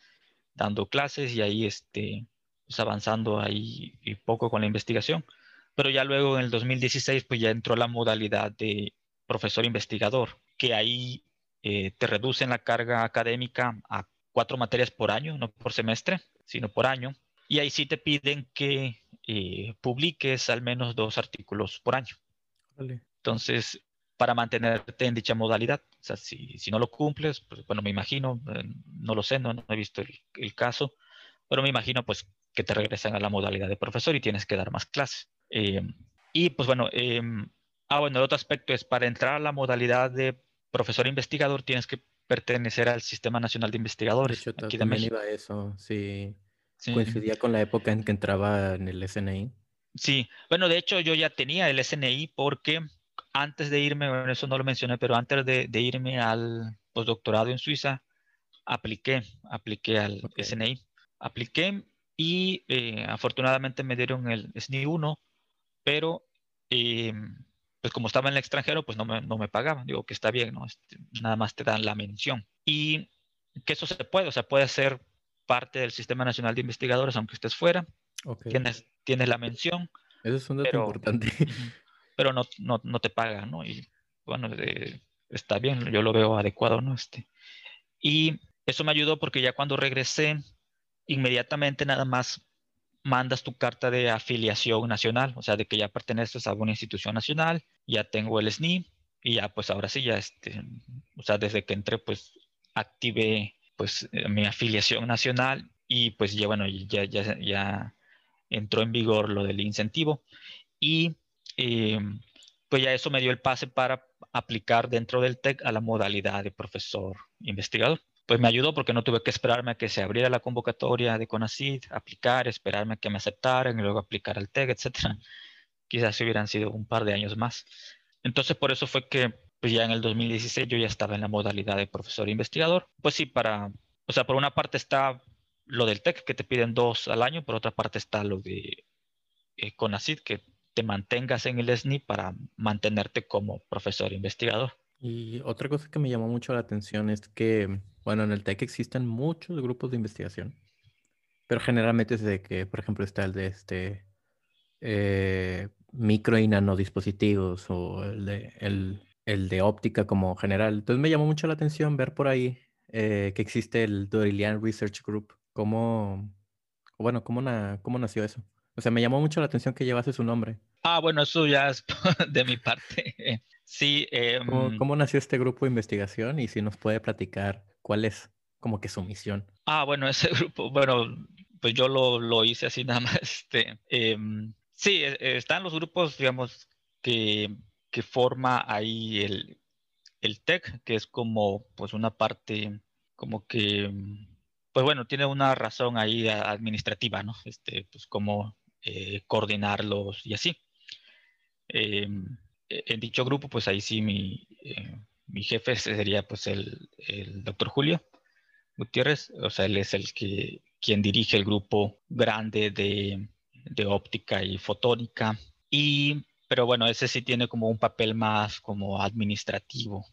dando clases y ahí este, pues avanzando ahí y poco con la investigación. Pero ya luego en el 2016 pues ya entró la modalidad de profesor investigador, que ahí eh, te reducen la carga académica a cuatro materias por año, no por semestre, sino por año. Y ahí sí te piden que eh, publiques al menos dos artículos por año. Entonces, para mantenerte en dicha modalidad, o sea, si, si no lo cumples, pues bueno, me imagino, eh, no lo sé, no, no he visto el, el, caso, pero me imagino pues que te regresan a la modalidad de profesor y tienes que dar más clases. y pues bueno, ah, bueno, el otro aspecto es para entrar a la modalidad de profesor investigador tienes que pertenecer al Sistema Nacional de Investigadores. De hecho, aquí también iba eso, sí. Coincidía con la época en que entraba en el SNI. Sí, bueno, de hecho yo ya tenía el SNI porque antes de irme, bueno, eso no lo mencioné, pero antes de, irme al postdoctorado en Suiza, apliqué, apliqué al SNI, apliqué y eh, afortunadamente me dieron el SNI 1, pero em, pues como estaba en el extranjero, pues no me, no me pagaban. Digo que está bien, ¿no? Este, nada más te dan la mención. Y que eso se puede, o sea, puede ser parte del Sistema Nacional de Investigadores, aunque estés fuera. Tienes, tienes la mención. Eso es un dato importante. Pero no, no, no, te pagan, ¿no? Y bueno, está bien, yo lo veo adecuado, ¿no? Este, y eso me ayudó porque ya cuando regresé, inmediatamente nada más mandas tu carta de afiliación nacional, o sea, de que ya perteneces a alguna institución nacional, ya tengo el SNI y ya pues ahora sí, ya este, o sea, desde que entré pues activé pues eh, mi afiliación nacional y pues ya bueno, ya, ya, ya entró en vigor lo del incentivo y eh, pues ya eso me dio el pase para aplicar dentro del TEC a la modalidad de profesor investigador pues me ayudó porque no tuve que esperarme a que se abriera la convocatoria de CONACYT, aplicar, esperarme a que me aceptaran y luego aplicar al TEC, etc. Quizás hubieran sido un par de años más. Entonces, por eso fue que pues ya en el 2016 yo ya estaba en la modalidad de profesor investigador. Pues sí, para, o sea, por una parte está lo del TEC, que te piden dos al año, por otra parte está lo de eh, CONACYT, que te mantengas en el SNI para mantenerte como profesor investigador. Y otra cosa que me llamó mucho la atención es que, bueno, en el TEC existen muchos grupos de investigación, pero generalmente es de que, por ejemplo, está el de este eh, micro y nanodispositivos o el de, el, de óptica como general. Entonces me llamó mucho la atención ver por ahí eh, que existe el Dorilian Research Group. ¿Cómo, bueno, cómo, cómo nació eso? O sea, me llamó mucho la atención que llevase su nombre. Ah, bueno, eso ya es de mi parte. Sí. Em, ¿Cómo, nació este grupo de investigación y si nos puede platicar cuál es como que su misión? Ah, bueno, ese grupo, bueno, pues yo lo, lo hice así nada más. Este, em, sí, e, están los grupos, digamos, que, que forma ahí el, el TEC, que es como pues una parte como que, pues bueno, tiene una razón ahí administrativa, ¿no? Este, pues como eh, coordinarlos y así. Em, en dicho grupo, pues ahí sí mi, eh, mi jefe sería pues el, el, doctor Julio Gutiérrez, o sea, él es el que quien dirige el grupo grande de, de óptica y fotónica. Y, pero bueno, ese sí tiene como un papel más como administrativo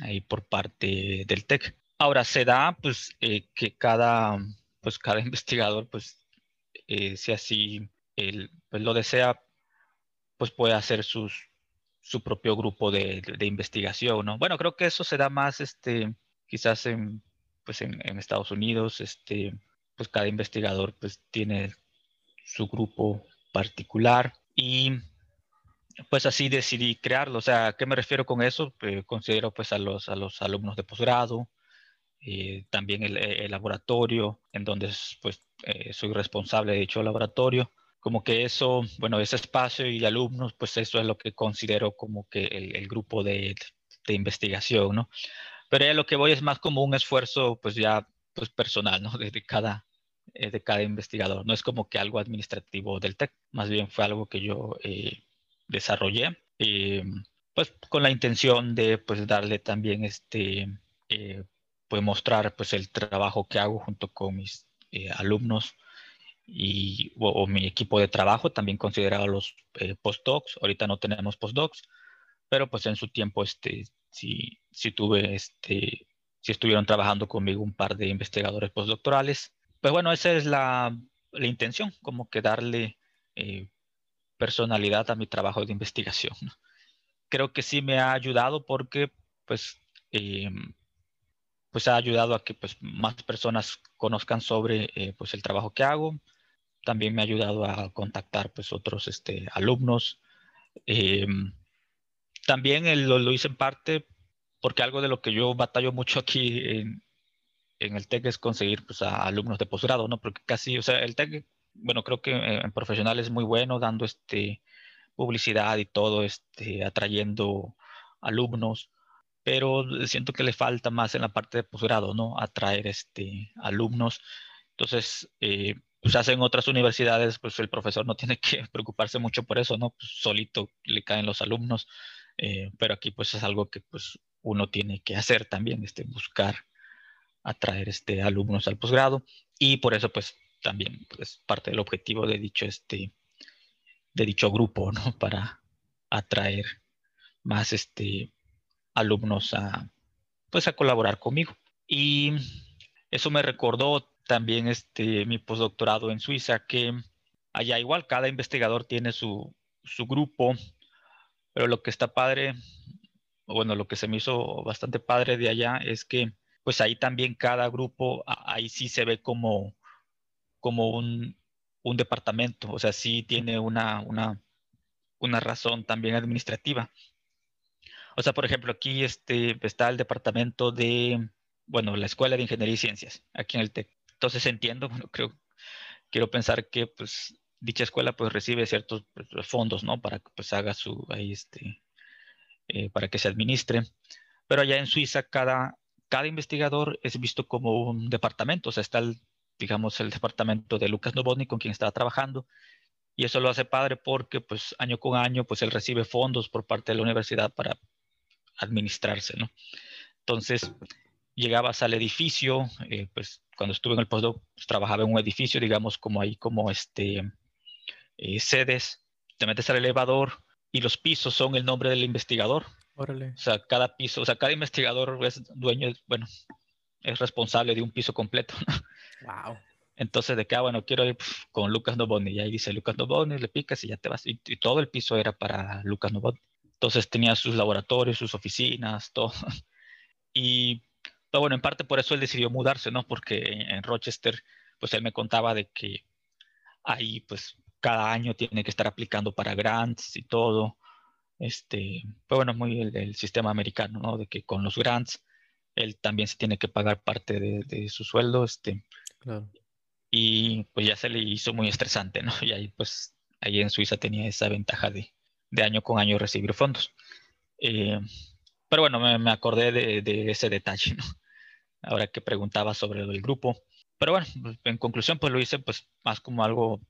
ahí por parte del TEC. Ahora se da pues eh, que cada, pues cada investigador pues eh, si así él pues, lo desea, pues puede hacer sus, su propio grupo de, investigación, ¿no? Bueno, creo que eso se da más, este, quizás en, pues en, Estados Unidos, este, pues cada investigador pues tiene su grupo particular y pues así decidí crearlo. O sea, ¿a qué me refiero con eso? Eh, considero pues a los, a los alumnos de posgrado, eh, también el, laboratorio, en donde pues eh, soy responsable de dicho laboratorio. Como que eso, bueno, ese espacio y alumnos, pues eso es lo que considero como que el, grupo de, de, investigación, ¿no? Pero lo que voy es más como un esfuerzo, pues ya, pues personal, ¿no? De, cada, eh, de cada investigador. No es como que algo administrativo del TEC, más bien fue algo que yo desarrollé, pues con la intención de, pues darle también este, pues mostrar pues el trabajo que hago junto con mis eh, alumnos y, o, mi equipo de trabajo, también considerado los eh, postdocs. Ahorita no tenemos postdocs, pero pues en su tiempo este, sí, sí tuve, este, sí estuvieron trabajando conmigo un par de investigadores postdoctorales. Pues bueno, esa es la, la intención, como que darle eh, personalidad a mi trabajo de investigación. Creo que sí me ha ayudado porque pues em, pues ha ayudado a que pues, más personas conozcan sobre eh, pues, el trabajo que hago. También me ha ayudado a contactar pues, otros este, alumnos. Em, también lo, hice en parte porque algo de lo que yo batallo mucho aquí en, el TEC es conseguir pues, alumnos de posgrado, ¿no? Porque casi, o sea, el TEC, bueno, creo que en profesional es muy bueno dando este, publicidad y todo, este, atrayendo alumnos pero siento que le falta más en la parte de posgrado, ¿no? Atraer este, alumnos. Entonces, eh, pues hacen otras universidades, pues el profesor no tiene que preocuparse mucho por eso, ¿no? Pues solito le caen los alumnos, eh, pero aquí pues es algo que pues uno tiene que hacer también, este, buscar atraer este, alumnos al posgrado y por eso pues también es parte del objetivo de dicho, este, de dicho grupo, ¿no? Para atraer más este, alumnos a, pues, a colaborar conmigo. Y eso me recordó también este, mi postdoctorado en Suiza, que allá igual cada investigador tiene su, su grupo, pero lo que está padre, bueno, lo que se me hizo bastante padre de allá es que pues ahí también cada grupo, ahí sí se ve como, como un, un departamento, o sea, sí tiene una, una, una razón también administrativa. O sea, por ejemplo, aquí este, está el departamento de, bueno, la Escuela de Ingeniería y Ciencias, aquí en el TEC. Entonces entiendo, bueno, creo, quiero pensar que pues dicha escuela pues recibe ciertos pues, fondos, ¿no? Para que pues haga su, ahí este, eh, para que se administre. Pero allá en Suiza cada, cada investigador es visto como un departamento, o sea, está el, digamos, el departamento de Lucas Novotny con quien estaba trabajando, y eso lo hace padre porque, pues, año con año, pues, él recibe fondos por parte de la universidad para administrarse, ¿no? Entonces, llegabas al edificio, eh, pues, cuando estuve en el postdoc, pues, trabajaba en un edificio, digamos, como ahí, como este, eh, sedes, te metes al elevador y los pisos son el nombre del investigador. Órale. O sea, cada piso, o sea, cada investigador es dueño, bueno, es responsable de un piso completo. Wow. Entonces, de que, ah, bueno, quiero ir con Lucas Novotny. Y ahí dice Lucas Novotny, le picas y ya te vas. Y, todo el piso era para Lucas Novotny. Entonces tenía sus laboratorios, sus oficinas, todo. Y, pero bueno, en parte por eso él decidió mudarse, ¿no? Porque en, Rochester, pues él me contaba de que ahí, pues, cada año tiene que estar aplicando para grants y todo. Este, pues bueno, muy el, sistema americano, ¿no? De que con los grants él también se tiene que pagar parte de, su sueldo, este, claro. y pues ya se le hizo muy estresante, ¿no? Y ahí pues, ahí en Suiza tenía esa ventaja de, de año con año recibir fondos. Eh, pero bueno, me, acordé de, ese detalle, ¿no? Ahora que preguntaba sobre el grupo. Pero bueno, pues, en conclusión, pues lo hice pues más como algo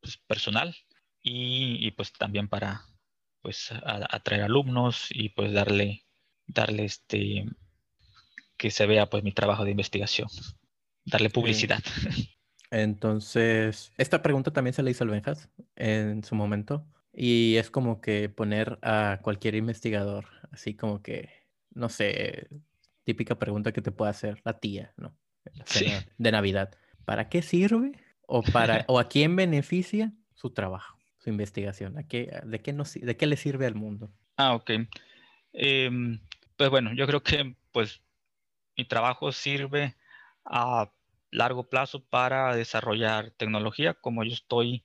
pues, personal y, y, pues también para pues atraer alumnos y pues darle, darle este, que se vea pues mi trabajo de investigación, darle publicidad. Entonces, esta pregunta también se le hizo al Benjas en su momento y es como que poner a cualquier investigador, así como que, no sé, típica pregunta que te puede hacer la tía, ¿no? De Navidad. ¿Para qué sirve o, para, o a quién beneficia su trabajo, su investigación? ¿A qué, de, qué nos, ¿De qué le sirve al mundo? Ah, ok. Em, pues bueno, yo creo que pues mi trabajo sirve a largo plazo para desarrollar tecnología, como yo estoy,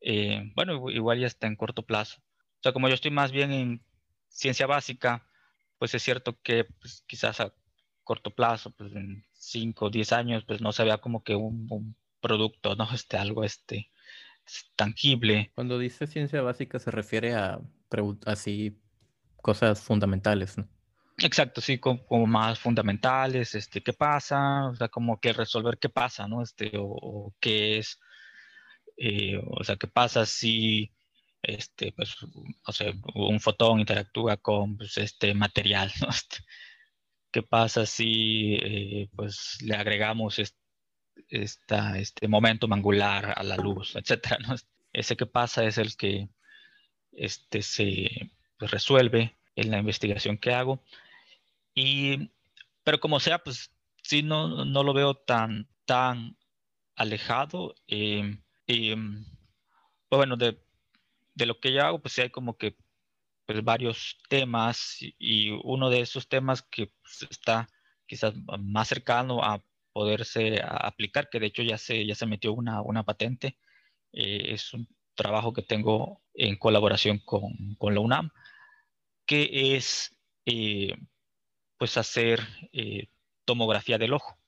eh, bueno, igual ya está en corto plazo. O sea, como yo estoy más bien en ciencia básica, pues es cierto que pues, quizás a corto plazo, pues en 5 o 10 años, pues no se vea como que un, producto, ¿no? Este, algo este, tangible. Cuando dice ciencia básica se refiere a así cosas fundamentales, ¿no? Exacto, sí, como, más fundamentales, este, qué pasa, o sea, como que resolver qué pasa, ¿no? Este, o, qué es, eh, o sea, qué pasa si, este, pues, o sea, un fotón interactúa con, pues, este material. Este, qué pasa si, eh, pues, le agregamos esta, este momento angular a la luz, etcétera, ¿no? Ese qué pasa es el que, este, se pues, resuelve en la investigación que hago y, pero como sea, pues sí, no, no lo veo tan, tan alejado. Eh, y, pues bueno, de, de, lo que yo hago, pues sí hay como que pues, varios temas y, uno de esos temas que pues, está quizás más cercano a poderse aplicar, que de hecho ya se, ya se metió una, una patente, eh, es un trabajo que tengo en colaboración con, con la UNAM, que es eh, pues hacer eh, tomografía del ojo.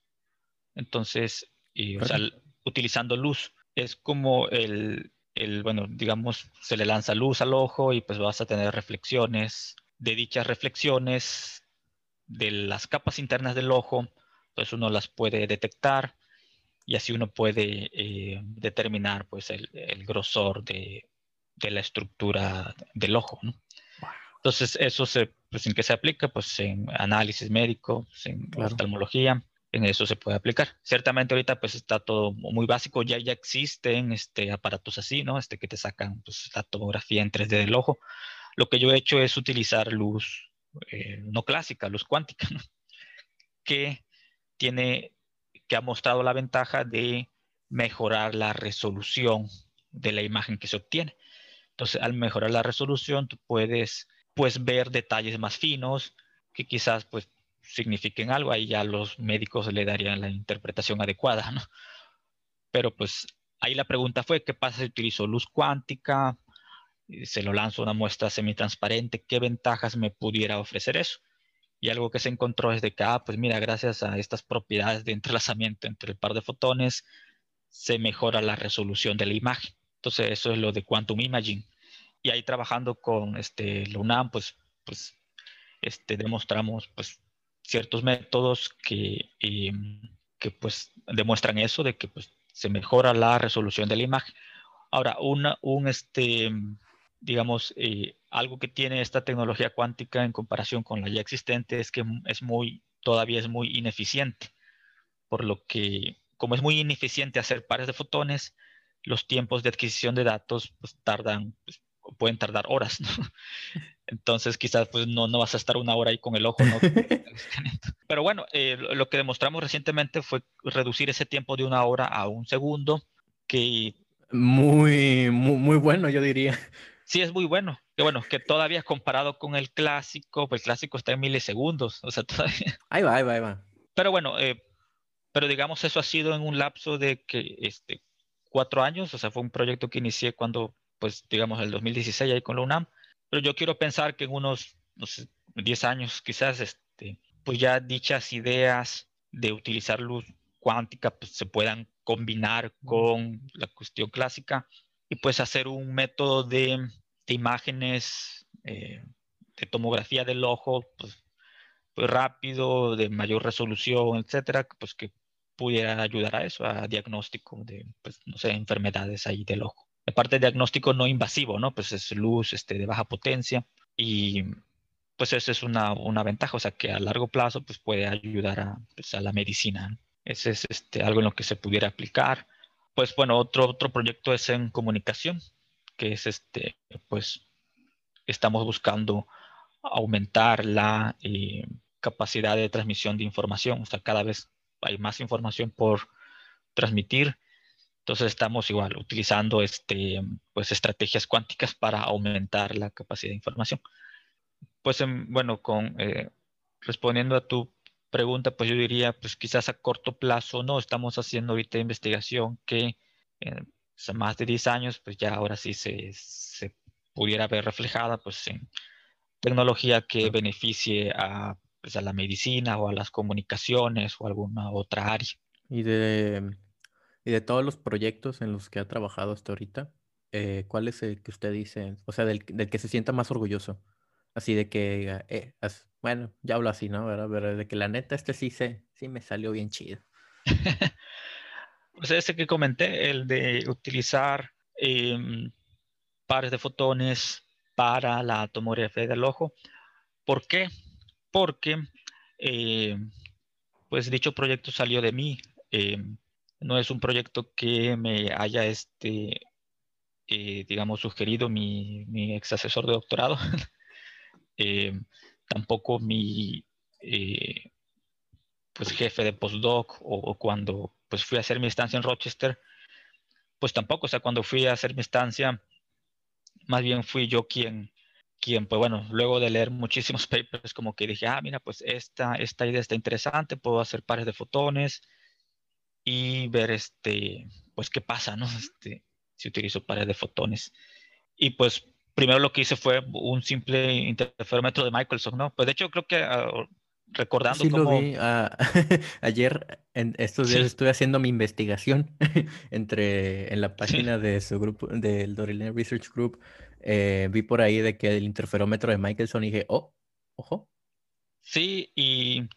Entonces, o sea, utilizando luz, es como el, el, bueno, digamos, se le lanza luz al ojo y pues vas a tener reflexiones. De dichas reflexiones de las capas internas del ojo, pues uno las puede detectar y así uno puede eh, determinar pues el, el grosor de, de, la estructura del ojo. ¿no? Entonces, eso se, pues, ¿en qué se aplica? Pues en análisis médico, pues, en oftalmología. En eso se puede aplicar. Ciertamente ahorita pues está todo muy básico, ya, ya existen este, aparatos así, ¿no? Este, que te sacan pues, la tomografía en 3D del ojo. Lo que yo he hecho es utilizar luz eh, no clásica, luz cuántica, que tiene, que ha mostrado la ventaja de mejorar la resolución de la imagen que se obtiene. Entonces, al mejorar la resolución, tú puedes pues, ver detalles más finos que quizás pues, signifiquen algo, ahí ya los médicos le darían la interpretación adecuada, ¿no? Pero pues ahí la pregunta fue, ¿qué pasa si utilizo luz cuántica? Se lo lanzo una muestra semitransparente, ¿qué ventajas me pudiera ofrecer eso? Y algo que se encontró es de que, ah, pues mira, gracias a estas propiedades de entrelazamiento entre el par de fotones, se mejora la resolución de la imagen. Entonces, eso es lo de Quantum Imaging. Y ahí trabajando con este, la pues, pues este, demostramos pues, ciertos métodos que, em, que pues demuestran eso, de que pues, se mejora la resolución de la imagen. Ahora, una, un, este, digamos, eh, algo que tiene esta tecnología cuántica en comparación con la ya existente es que es muy, todavía es muy ineficiente, por lo que, como es muy ineficiente hacer pares de fotones, los tiempos de adquisición de datos pues, tardan, pues, pueden tardar horas. Entonces quizás pues no, no vas a estar una hora ahí con el ojo, ¿no? Pero bueno, eh, lo que demostramos recientemente fue reducir ese tiempo de una hora a un segundo, que... Muy, muy, muy bueno, yo diría. Sí, es muy bueno. Que bueno, que todavía comparado con el clásico, pues el clásico está en milisegundos, o sea, todavía... Ahí va, ahí va, ahí va. Pero bueno, eh, pero digamos eso ha sido en un lapso de que, este, cuatro años, o sea, fue un proyecto que inicié cuando pues digamos el 2016 ahí con la UNAM, pero yo quiero pensar que en unos, no sé, 10 años quizás, este, pues ya dichas ideas de utilizar luz cuántica pues, se puedan combinar con la cuestión clásica y pues hacer un método de, de imágenes eh, de tomografía del ojo pues, pues, rápido, de mayor resolución, etcétera, pues que pudiera ayudar a eso, a diagnóstico de, pues, no sé, enfermedades ahí del ojo. La parte de diagnóstico no invasivo, ¿no? Pues es luz este, de baja potencia y pues eso es una, una ventaja, o sea que a largo plazo pues puede ayudar a, pues, a la medicina. Ese es este, algo en lo que se pudiera aplicar. Pues bueno, otro, otro proyecto es en comunicación, que es este, pues estamos buscando aumentar la eh, capacidad de transmisión de información, o sea, cada vez hay más información por transmitir entonces estamos igual utilizando este, pues, estrategias cuánticas para aumentar la capacidad de información. Pues em, bueno, con, eh, respondiendo a tu pregunta, pues yo diría, pues quizás a corto plazo no, estamos haciendo ahorita investigación que eh, hace más de 10 años, pues ya ahora sí se, se pudiera ver reflejada pues en tecnología que beneficie a, pues, a la medicina o a las comunicaciones o alguna otra área. Y de y de todos los proyectos en los que ha trabajado hasta ahorita, eh, ¿cuál es el que usted dice, o sea, del, que se sienta más orgulloso? Así de que, eh, bueno, ya hablo así, ¿no? Pero de que la neta, este sí, se, sí me salió bien chido. pues ese que comenté, el de utilizar em, pares de fotones para la tomografía del ojo. ¿Por qué? Porque, eh, pues dicho proyecto salió de mí. No es un proyecto que me haya, este, eh, digamos, sugerido mi, mi, ex asesor de doctorado. Eh, tampoco mi eh, pues jefe de postdoc o, cuando pues fui a hacer mi estancia en Rochester, pues tampoco, o sea, cuando fui a hacer mi estancia, más bien fui yo quien, quien, pues bueno, luego de leer muchísimos papers, como que dije, ah, mira, pues esta, esta idea está interesante, puedo hacer pares de fotones, y ver este, pues qué pasa, ¿no? Este, si utilizo pares de fotones. Y pues primero lo que hice fue un simple interferómetro de Michelson, ¿no? Pues de hecho creo que uh, recordando sí lo vi. Ah, ayer, en estos días estuve haciendo mi investigación entre en la página de su grupo, del Dorilene Research Group. Eh, vi por ahí de que el interferómetro de Michelson y dije, oh, ojo. Sí, y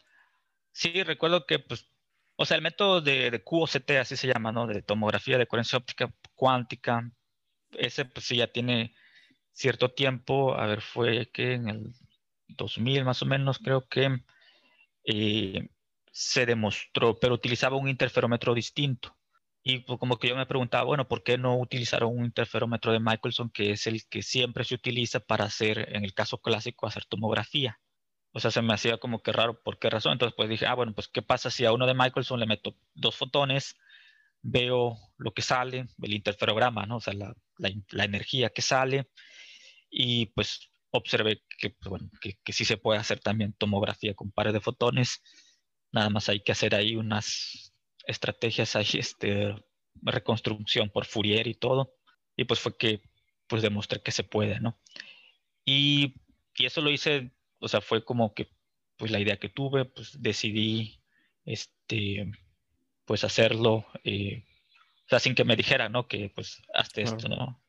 sí, recuerdo que pues o sea, el método de, QOCT, así se llama, ¿no? De tomografía de coherencia óptica cuántica, ese pues sí ya tiene cierto tiempo, a ver, fue que en el 2000 más o menos, creo que eh, se demostró, pero utilizaba un interferómetro distinto. Y pues, como que yo me preguntaba, bueno, ¿por qué no utilizaron un interferómetro de Michelson, que es el que siempre se utiliza para hacer, en el caso clásico, hacer tomografía? O sea, se me hacía como que raro, ¿por qué razón? Entonces, pues dije, ah, bueno, pues ¿qué pasa si a uno de Michelson le meto dos fotones, veo lo que sale, el interferograma, ¿no? O sea, la, la, energía que sale, y pues observé que, pues, bueno, que, que sí se puede hacer también tomografía con pares de fotones. Nada más hay que hacer ahí unas estrategias ahí, este, reconstrucción por Fourier y todo. Y pues fue que pues demostré que se puede, ¿no? Y, y, eso lo hice, o sea, fue como que pues la idea que tuve, pues decidí, este, pues hacerlo, eh, o sea, sin que me dijera, ¿no? Que pues hasta esto, ¿no?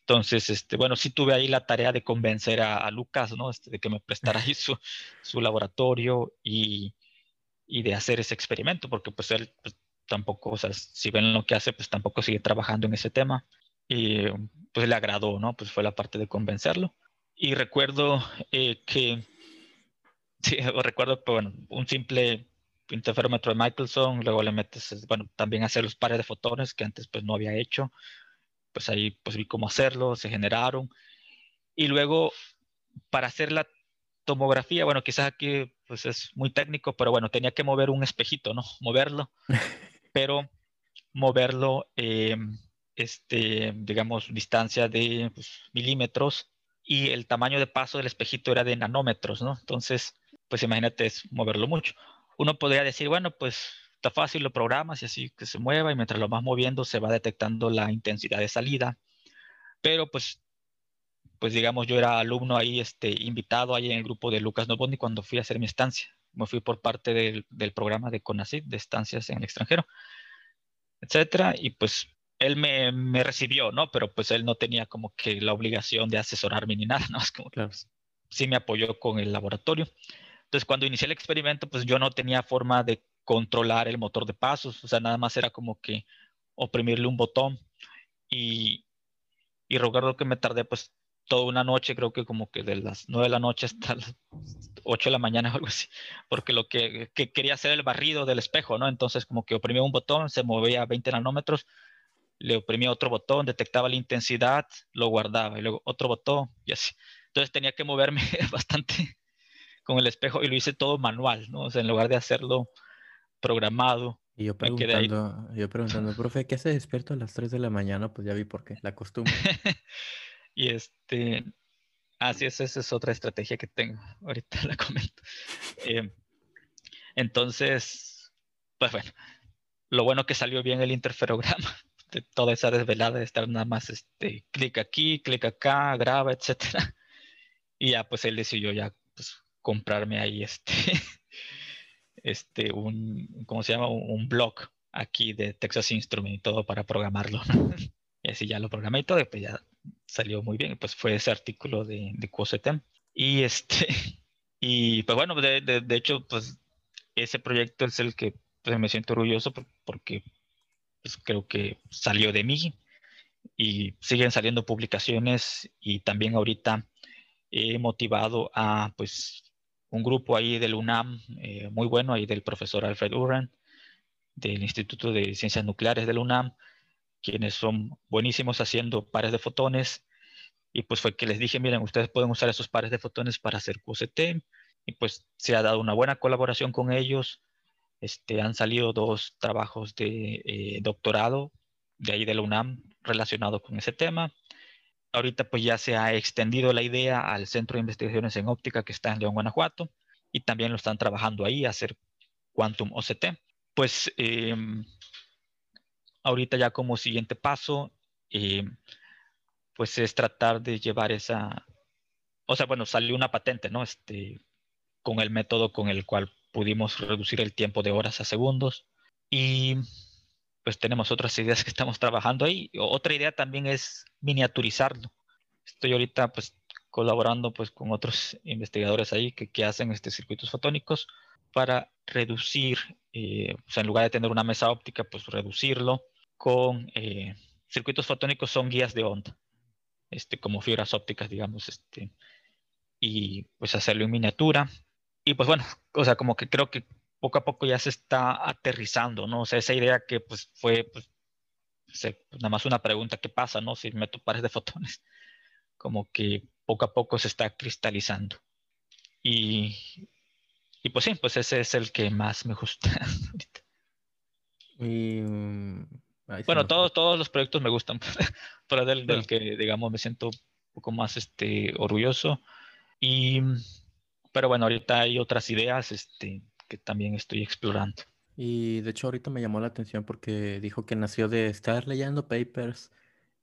Entonces, este, bueno, sí tuve ahí la tarea de convencer a, Lucas, ¿no? Este, de que me prestara ahí su, su laboratorio y, y de hacer ese experimento, porque pues él pues, tampoco, o sea, si ven lo que hace, pues tampoco sigue trabajando en ese tema. Y pues le agradó, ¿no? Pues fue la parte de convencerlo. Y recuerdo eh, que, sí, recuerdo, pues, bueno, un simple interferómetro de Michelson, luego le metes, bueno, también hacer los pares de fotones que antes pues no había hecho, pues ahí pues vi cómo hacerlo, se generaron. Y luego, para hacer la tomografía, bueno, quizás aquí pues es muy técnico, pero bueno, tenía que mover un espejito, ¿no? Moverlo, pero moverlo, eh, este, digamos, distancia de pues, milímetros y el tamaño de paso del espejito era de nanómetros, ¿no? Entonces, pues imagínate, es moverlo mucho. Uno podría decir, bueno, pues está fácil, lo programas y así que se mueva y mientras lo vas moviendo se va detectando la intensidad de salida, pero pues pues digamos, yo era alumno ahí, este, invitado ahí en el grupo de Lucas Novotny cuando fui a hacer mi estancia. Me fui por parte del, del programa de CONACYT, de estancias en el extranjero, etcétera, y pues él me, me, recibió, ¿no? Pero pues él no tenía como que la obligación de asesorarme ni nada, ¿no? Es como claro. sí me apoyó con el laboratorio. Entonces, cuando inicié el experimento, pues yo no tenía forma de controlar el motor de pasos, o sea, nada más era como que oprimirle un botón y, y recuerdo que me tardé pues toda una noche, creo que como que de las 9 de la noche hasta las 8 de la mañana o algo así, porque lo que, quería hacer el barrido del espejo, ¿no? Entonces como que oprimía un botón, se movía a 20 nanómetros, le oprimía otro botón, detectaba la intensidad, lo guardaba y luego otro botón y así. Entonces tenía que moverme bastante con el espejo y lo hice todo manual, ¿no? O sea, en lugar de hacerlo programado. Y yo preguntando, yo preguntando, profe, ¿qué hace despierto a las 3 de la mañana? Pues ya vi por qué, la costumbre. Y este, así es, esa es otra estrategia que tengo. Ahorita la comento. Eh, entonces, pues bueno, lo bueno que salió bien el interferograma de toda esa desvelada de estar nada más, este, clic aquí, clic acá, graba, etcétera. Y ya, pues él decidió ya, pues, comprarme ahí este, este, un, ¿cómo se llama? Un, blog aquí de Texas Instrument y todo para programarlo. y así ya lo programé y todo, y pues ya salió muy bien, pues fue ese artículo de, de Y este, y pues bueno, de, de, hecho, pues ese proyecto es el que pues, me siento orgulloso porque pues, creo que salió de mí y siguen saliendo publicaciones y también ahorita he motivado a pues un grupo ahí del UNAM eh, muy bueno ahí del profesor Alfred Urran del Instituto de Ciencias Nucleares del UNAM quienes son buenísimos haciendo pares de fotones. Y pues fue que les dije, miren, ustedes pueden usar esos pares de fotones para hacer QCT. Y pues se ha dado una buena colaboración con ellos. Este, han salido dos trabajos de eh, doctorado de ahí de la UNAM relacionados con ese tema. Ahorita pues ya se ha extendido la idea al Centro de Investigaciones en Óptica que está en León, Guanajuato, y también lo están trabajando ahí hacer Quantum OCT. Pues em, ahorita ya como siguiente paso, eh, pues es tratar de llevar esa, o sea, bueno, salió una patente, ¿no? Este, con el método con el cual pudimos reducir el tiempo de horas a segundos. Y pues tenemos otras ideas que estamos trabajando ahí. Otra idea también es miniaturizarlo. Estoy ahorita pues colaborando pues con otros investigadores ahí que, que hacen este circuitos fotónicos para reducir, eh, o sea, en lugar de tener una mesa óptica, pues reducirlo con eh, circuitos fotónicos son guías de onda, este, como fibras ópticas, digamos, este, y pues hacerlo en miniatura. Y pues bueno, o sea, como que creo que poco a poco ya se está aterrizando, ¿no? O sea, esa idea que pues fue pues, nada más una pregunta, ¿qué pasa, no? Si meto pares de fotones, como que poco a poco se está cristalizando. Y, y pues sí, pues ese es el que más me gusta ahorita. Y, mm, bueno, todos, todos los proyectos me gustan, pero del, del, que, digamos, me siento un poco más este, orgulloso. Y, pero bueno, ahorita hay otras ideas este, que también estoy explorando. Y de hecho ahorita me llamó la atención porque dijo que nació de estar leyendo papers.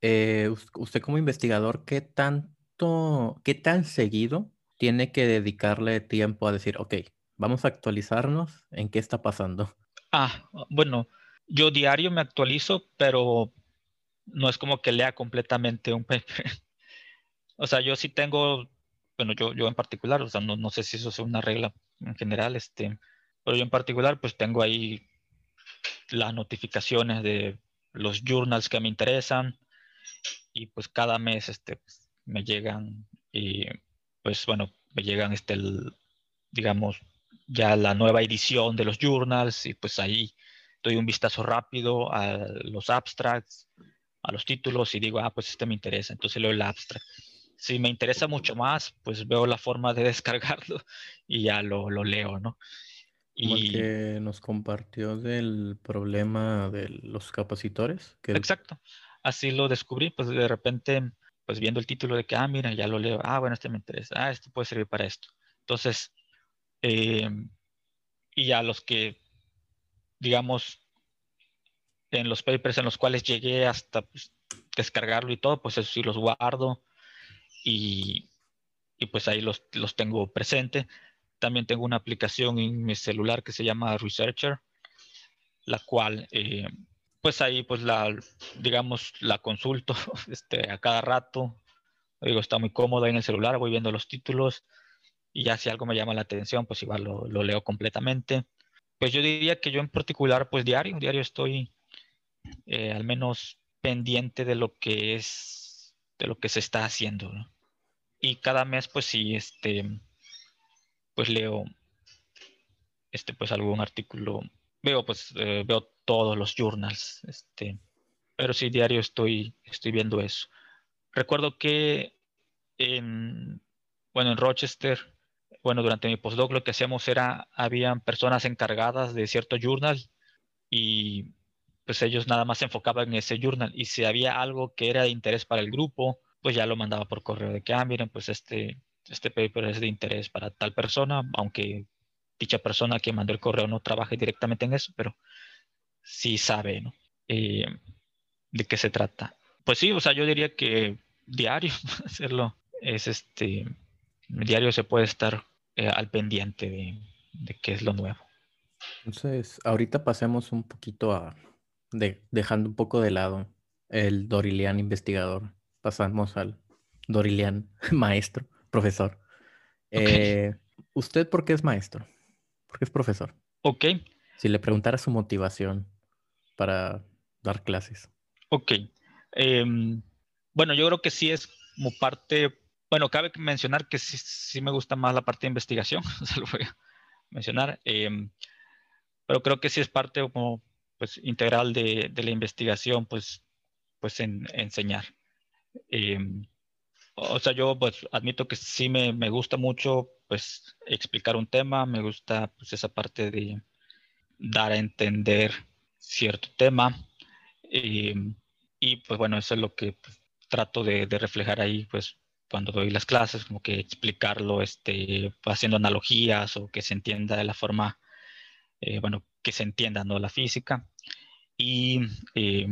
Eh, usted como investigador, ¿qué tanto, qué tan seguido tiene que dedicarle tiempo a decir, ok, vamos a actualizarnos en qué está pasando? Ah, bueno, yo diario me actualizo, pero no es como que lea completamente un paper. o sea, yo sí tengo, bueno, yo, yo en particular, o sea, no, no sé si eso es una regla en general, este, pero yo en particular, pues tengo ahí las notificaciones de los journals que me interesan y pues cada mes este, pues, me llegan y pues bueno, me llegan este, digamos, ya la nueva edición de los journals y pues ahí doy un vistazo rápido a los abstracts, a los títulos y digo, ah, pues este me interesa, entonces leo el abstract. Si me interesa mucho más, pues veo la forma de descargarlo y ya lo, lo leo, ¿no? Como el que nos compartió del problema de los capacitores. Exacto. Así lo descubrí, pues de repente, pues viendo el título de que, ah, mira, ya lo leo, ah, bueno, este me interesa, ah, este puede servir para esto. Entonces, em, y ya los que, digamos, en los papers en los cuales llegué hasta pues, descargarlo y todo, pues eso sí los guardo y, pues ahí los, los tengo presente. También tengo una aplicación en mi celular que se llama Researcher, la cual, eh, pues ahí, pues la, digamos, la consulto este, a cada rato. Digo, está muy cómoda en el celular, voy viendo los títulos y ya si algo me llama la atención, pues igual lo, lo leo completamente. Pues yo diría que yo en particular, pues diario, diario estoy eh, al menos pendiente de lo que es, de lo que se está haciendo. Y cada mes, pues sí, este, pues leo este pues algún artículo veo pues eh, veo todos los journals este pero sí diario estoy estoy viendo eso recuerdo que en bueno en Rochester bueno durante mi postdoc lo que hacíamos era habían personas encargadas de cierto journal y pues ellos nada más se enfocaban en ese journal y si había algo que era de interés para el grupo pues ya lo mandaba por correo de que ah miren pues este este paper es de interés para tal persona, aunque dicha persona que mandó el correo no trabaje directamente en eso, pero sí sabe, ¿no? Eh, de qué se trata. Pues sí, o sea, yo diría que diario hacerlo es este, diario se puede estar eh, al pendiente de, de, qué es lo nuevo. Entonces, ahorita pasemos un poquito a, de, dejando un poco de lado el Dorilian investigador, pasamos al Dorilian maestro profesor. Eh, ¿Usted por qué es maestro? ¿Por qué es profesor? Ok. Si le preguntara su motivación para dar clases. Ok. Em, bueno, yo creo que sí es como parte, bueno, cabe mencionar que sí, me gusta más la parte de investigación, se lo voy a mencionar, em, pero creo que sí es parte como pues integral de, la investigación, pues, pues en, enseñar. Em, o sea, yo pues admito que sí me, me, gusta mucho pues explicar un tema, me gusta pues esa parte de dar a entender cierto tema y, y pues bueno, eso es lo que pues, trato de, de, reflejar ahí pues cuando doy las clases, como que explicarlo este, haciendo analogías o que se entienda de la forma, eh, bueno, que se entienda, ¿no? La física. Y eh,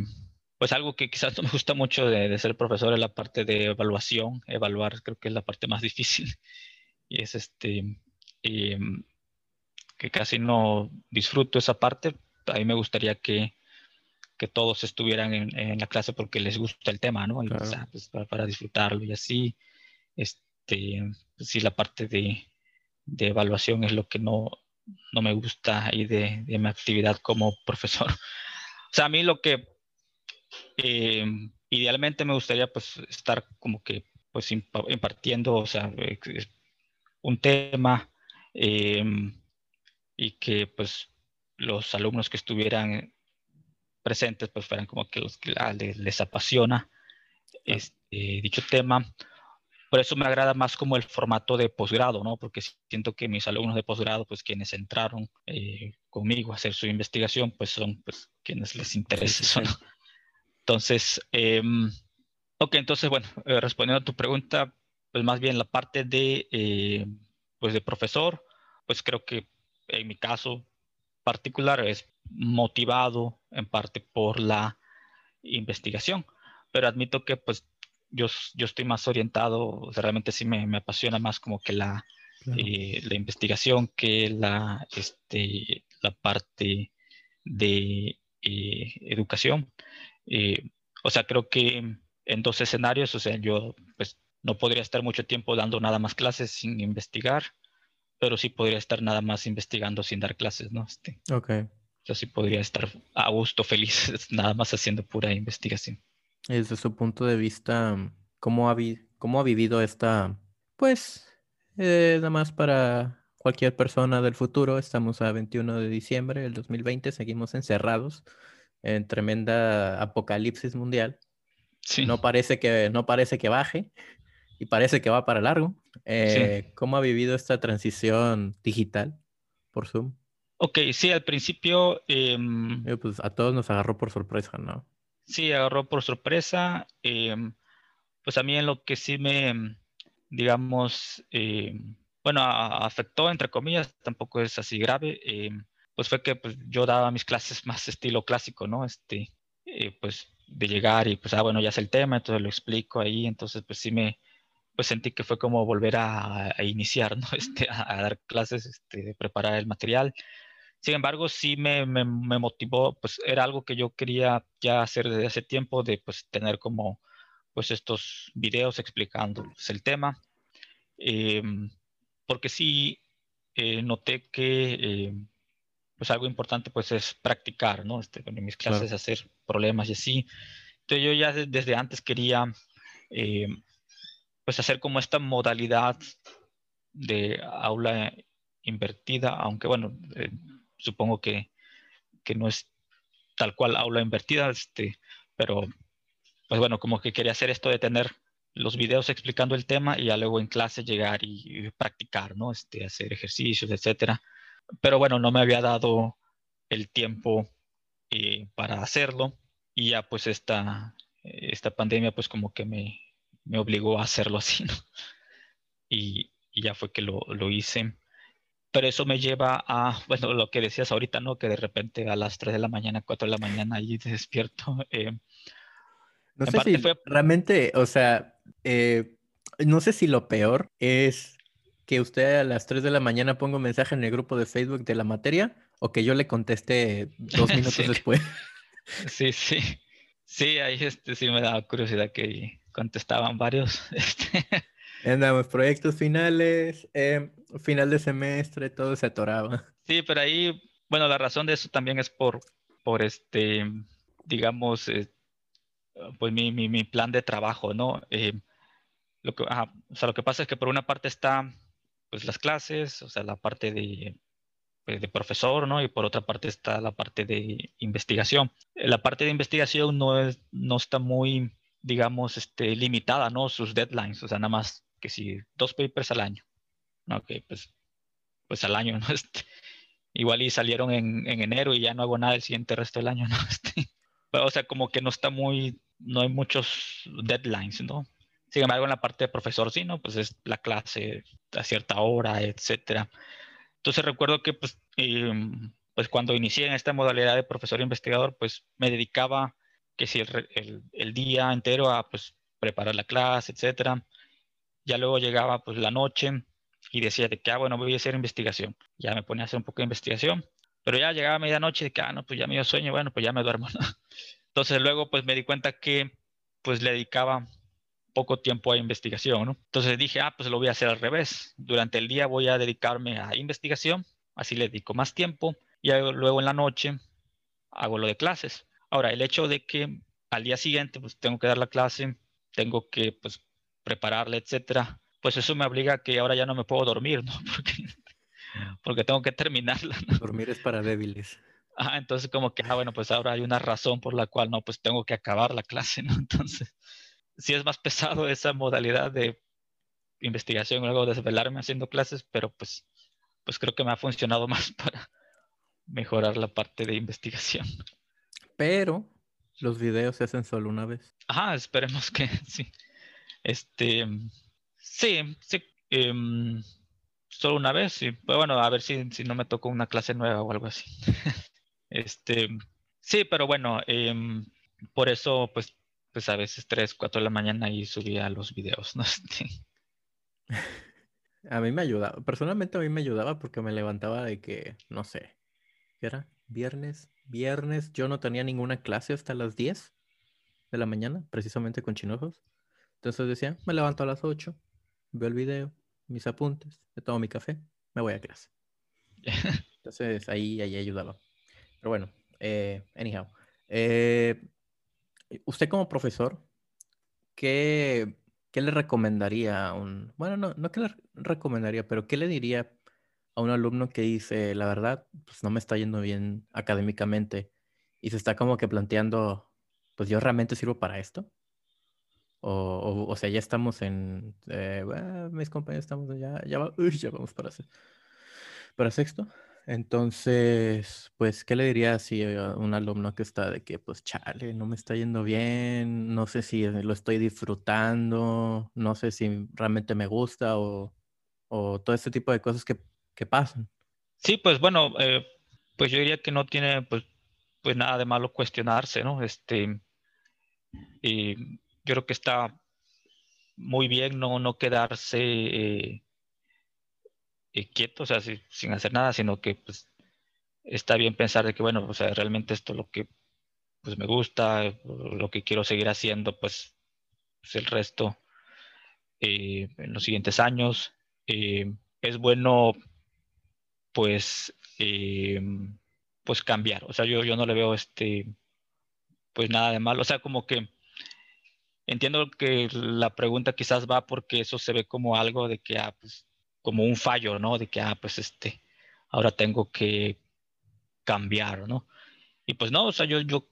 pues algo que quizás no me gusta mucho de, ser profesor es la parte de evaluación. Evaluar creo que es la parte más difícil. Y es este, em, que casi no disfruto esa parte. A mí me gustaría que, que todos estuvieran en, la clase porque les gusta el tema, ¿no? Ah, pues, para, disfrutarlo y así. Este, pues sí, la parte de, de, evaluación es lo que no, no me gusta ahí de, de mi actividad como profesor. O sea, a mí lo que eh, idealmente me gustaría pues estar como que pues impartiendo, o sea, un tema, eh, y que pues los alumnos que estuvieran presentes pues fueran como que los que les, apasiona este, dicho tema. Por eso me agrada más como el formato de posgrado, ¿no? Porque siento que mis alumnos de posgrado, pues quienes entraron eh, conmigo a hacer su investigación, pues son pues quienes les interesa eso, Entonces, em, ok, entonces, bueno, eh, respondiendo a tu pregunta, pues más bien la parte de, eh, pues de profesor, pues creo que en mi caso particular es motivado en parte por la investigación, pero admito que pues yo, yo estoy más orientado, realmente sí me, me, apasiona más como que la, eh, la investigación que la, este, la parte de eh, educación. Eh, o sea, creo que en dos escenarios, o sea, yo pues no podría estar mucho tiempo dando nada más clases sin investigar, pero sí podría estar nada más investigando sin dar clases, ¿no? Este, ok. O sea, sí podría estar a gusto, feliz, nada más haciendo pura investigación. Desde su punto de vista, ¿cómo ha, cómo ha vivido esta, pues, eh, nada más para cualquier persona del futuro? Estamos a 21 de diciembre del 2020, seguimos encerrados en tremenda apocalipsis mundial. Sí. No parece que, no parece que baje y parece que va para largo. Eh, ¿Cómo ha vivido esta transición digital por Zoom? Ok, sí, al principio... Em, eh, pues a todos nos agarró por sorpresa, ¿no? Sí, agarró por sorpresa. Em, pues a mí en lo que sí me, digamos, em, bueno, afectó, entre comillas, tampoco es así grave, pues fue que pues, yo daba mis clases más estilo clásico, ¿no? Este, eh, pues de llegar y pues, ah, bueno, ya es el tema, entonces lo explico ahí, entonces pues sí me, pues sentí que fue como volver a, iniciar, ¿no? Este, a, dar clases, este, preparar el material. Sin embargo, sí me, me, motivó, pues era algo que yo quería ya hacer desde hace tiempo, de pues tener como pues estos videos explicando pues, el tema. Em, porque sí eh, noté que eh, pues algo importante pues es practicar, ¿no? Este, en mis clases hacer problemas y así. Entonces yo ya desde antes quería em, pues hacer como esta modalidad de aula invertida, aunque bueno, eh, supongo que, que, no es tal cual aula invertida, este, pero pues bueno, como que quería hacer esto de tener los videos explicando el tema y ya luego en clase llegar y, practicar, ¿no? Este, hacer ejercicios, etcétera. Pero bueno, no me había dado el tiempo eh, para hacerlo y ya pues esta, esta pandemia pues como que me, me obligó a hacerlo así, ¿no? Y, ya fue que lo, hice. Pero eso me lleva a, bueno, lo que decías ahorita, ¿no? Que de repente a las 3 de la mañana, 4 de la mañana, ahí despierto. Eh, no sé si realmente, o sea, eh, no sé si lo peor es que usted a las 3 de la mañana ponga un mensaje en el grupo de Facebook de la materia o que yo le conteste dos minutos después. Sí, sí. Sí, ahí este, sí me da curiosidad que contestaban varios. Este. Andamos, proyectos finales, em, final de semestre, todo se atoraba. Sí, pero ahí, bueno, la razón de eso también es por, por este, digamos, eh, pues mi, mi, mi, plan de trabajo, ¿no? Eh, lo que, o sea, lo que pasa es que por una parte está, pues, las clases, o sea, la parte de, pues, de profesor, ¿no? Y por otra parte está la parte de investigación. La parte de investigación no, es, no está muy digamos, este, limitada, ¿no? Sus deadlines, o sea, nada más que si dos papers al año. Ok, pues, pues al año, ¿no? Este, igual y salieron en, en, enero y ya no hago nada el siguiente resto del año, ¿no? Este, o sea, como que no está muy, no hay muchos deadlines, ¿no? Sin embargo, en la parte de profesor, sí, ¿no? Pues es la clase a cierta hora, etcétera. Entonces recuerdo que, pues, pues cuando inicié en esta modalidad de profesor investigador, pues me dedicaba que si el, el, día entero a pues, preparar la clase, etcétera. Ya luego llegaba pues la noche y decía de que, ah, bueno, voy a hacer investigación. Ya me ponía a hacer un poco de investigación, pero ya llegaba a medianoche de que, ah, no, pues ya me dio sueño, bueno, pues ya me duermo. Entonces luego pues me di cuenta que pues le dedicaba poco tiempo a investigación, ¿no? Entonces dije, ah, pues lo voy a hacer al revés. Durante el día voy a dedicarme a investigación, así le dedico más tiempo, y luego en la noche hago lo de clases. Ahora, el hecho de que al día siguiente pues tengo que dar la clase, tengo que pues prepararla, etcétera, pues eso me obliga a que ahora ya no me puedo dormir, ¿no? Porque, porque tengo que terminarla. Dormir es para débiles. Ah, entonces como que, ah, bueno, pues ahora hay una razón por la cual no, pues tengo que acabar la clase, ¿no? Entonces, sí es más pesado esa modalidad de investigación, luego desvelarme haciendo clases, pero pues, pues creo que me ha funcionado más para mejorar la parte de investigación. Pero los videos se hacen solo una vez. Ajá, esperemos que sí. Este, sí, sí. Em, solo una vez. Pero bueno, a ver si, si no me tocó una clase nueva o algo así. este, sí, pero bueno, em, por eso, pues, pues a veces 3, 4 de la mañana y subía los videos, ¿no? Este, a mí me ayudaba, personalmente a mí me ayudaba porque me levantaba de que, no sé, ¿qué era? Viernes, viernes yo no tenía ninguna clase hasta las 10 de la mañana, precisamente con chinojos. Entonces decía, me levanto a las 8, veo el video, mis apuntes, me tomo mi café, me voy a clase. Entonces ahí, ahí ayudaba. Pero bueno, eh, anyhow. Eh, usted como profesor, ¿qué, ¿qué le recomendaría a un... Bueno, no, no que le recomendaría, pero ¿qué le diría a un alumno que dice, la verdad, pues no me está yendo bien académicamente y se está como que planteando, pues yo realmente sirvo para esto? O, o, sea, ya estamos en, eh, mis compañeros estamos ya, ya, ya vamos para, para sexto. Entonces, pues, ¿qué le diría si a un alumno que está de que, pues, chale, no me está yendo bien, no sé si lo estoy disfrutando, no sé si realmente me gusta o, o todo este tipo de cosas que, que pasan? Sí, pues bueno, eh, pues yo diría que no tiene, pues, pues nada de malo cuestionarse, ¿no? Este, y yo creo que está muy bien no, no quedarse eh, eh, quieto, o sea, sin hacer nada, sino que pues, está bien pensar de que, bueno, o sea, realmente esto es lo que pues, me gusta, lo que quiero seguir haciendo, pues, pues el resto eh, en los siguientes años. es bueno, pues, pues cambiar, o sea, yo, yo no le veo este, pues nada de malo, o sea, como que entiendo que la pregunta quizás va porque eso se ve como algo de que, ah, pues, como un fallo, ¿no? De que, ah, pues, este, ahora tengo que cambiar, ¿no? Y pues no, o sea, yo, yo,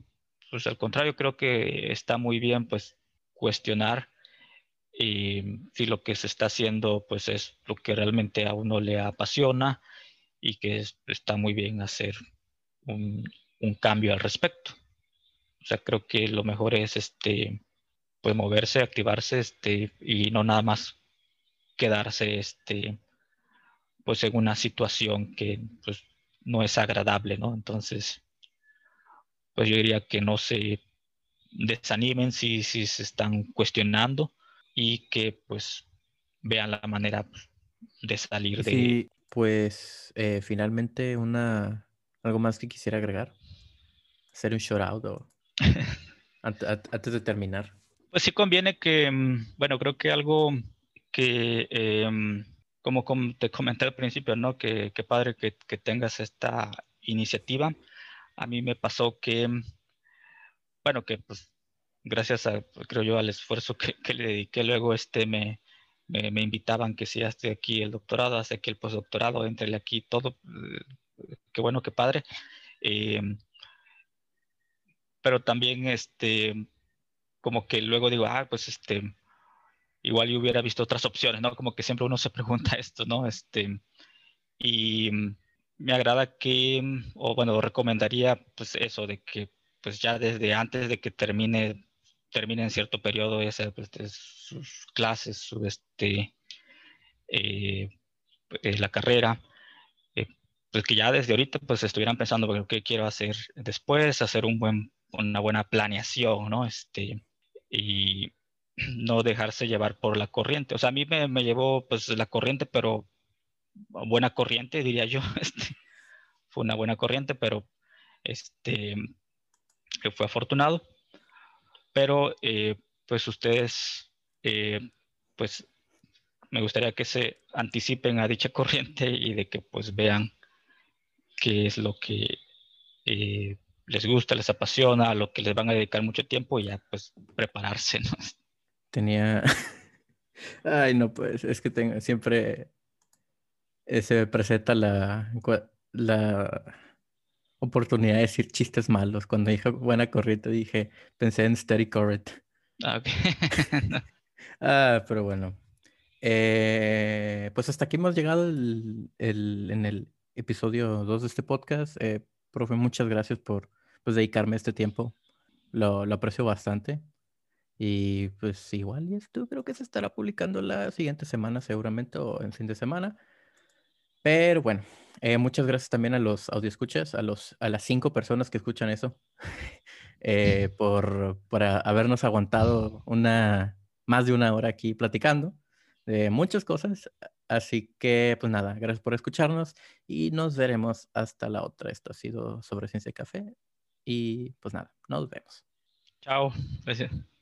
pues al contrario, creo que está muy bien, pues, cuestionar y si lo que se está haciendo, pues, es lo que realmente a uno le apasiona y que está muy bien hacer un, un cambio al respecto. O sea, creo que lo mejor es, este, pues moverse, activarse, este, y no nada más quedarse, este, pues en una situación que pues, no es agradable, ¿no? Entonces, pues yo diría que no se desanimen si, si se están cuestionando y que pues vean la manera de salir de... Sí, pues eh, finalmente una, algo más que quisiera agregar, hacer un shout out o antes de terminar. Pues sí conviene que, mm, bueno, creo que algo que, em, como, te comenté al principio, ¿no? Que, padre que, tengas esta iniciativa. A mí me pasó que, mm, bueno, que pues gracias a, creo yo, al esfuerzo que, le dediqué, luego este me, me, invitaban que si hace aquí el doctorado, hace aquí el postdoctorado, entrele aquí todo. Eh, qué bueno, qué padre. Em, pero también este como que luego digo, ah, pues este, igual yo hubiera visto otras opciones, ¿no? Como que siempre uno se pregunta esto, ¿no? Este, y me agrada que, o bueno, recomendaría pues eso, de que pues ya desde antes de que termine, termine en cierto periodo ese, pues, sus clases, su, este, eh, eh, la carrera, eh, pues que ya desde ahorita pues estuvieran pensando, ¿qué quiero hacer después? Hacer un buen, una buena planeación, ¿no? Este, y no dejarse llevar por la corriente. O sea, a mí me, llevó pues la corriente, pero buena corriente, diría yo. Este, fue una buena corriente, pero este, fue afortunado. Pero eh, pues ustedes, eh, pues me gustaría que se anticipen a dicha corriente y de que pues vean qué es lo que eh, les gusta, les apasiona, a lo que les van a dedicar mucho tiempo y ya pues prepararse, ¿no? Tenía... Ay, no, pues es que tengo siempre... eh, se presenta la, la oportunidad de decir chistes malos. Cuando dije buena corriente, dije, pensé en Steady Correct. Ah, ok. ah, pero bueno. Eh, pues hasta aquí hemos llegado en el episodio 2 de este podcast. Eh, profe, muchas gracias por pues, dedicarme este tiempo. Lo, lo, aprecio bastante. Y pues igual y esto creo que se estará publicando la siguiente semana seguramente o en fin de semana. Pero bueno, eh, muchas gracias también a los escuchas a, los, a las cinco personas que escuchan eso, eh, por, por habernos aguantado una, más de una hora aquí platicando de muchas cosas. Así que, pues nada, gracias por escucharnos y nos veremos hasta la otra. Esto ha sido sobre Ciencia y Café y pues nada, nos vemos. Chao, gracias.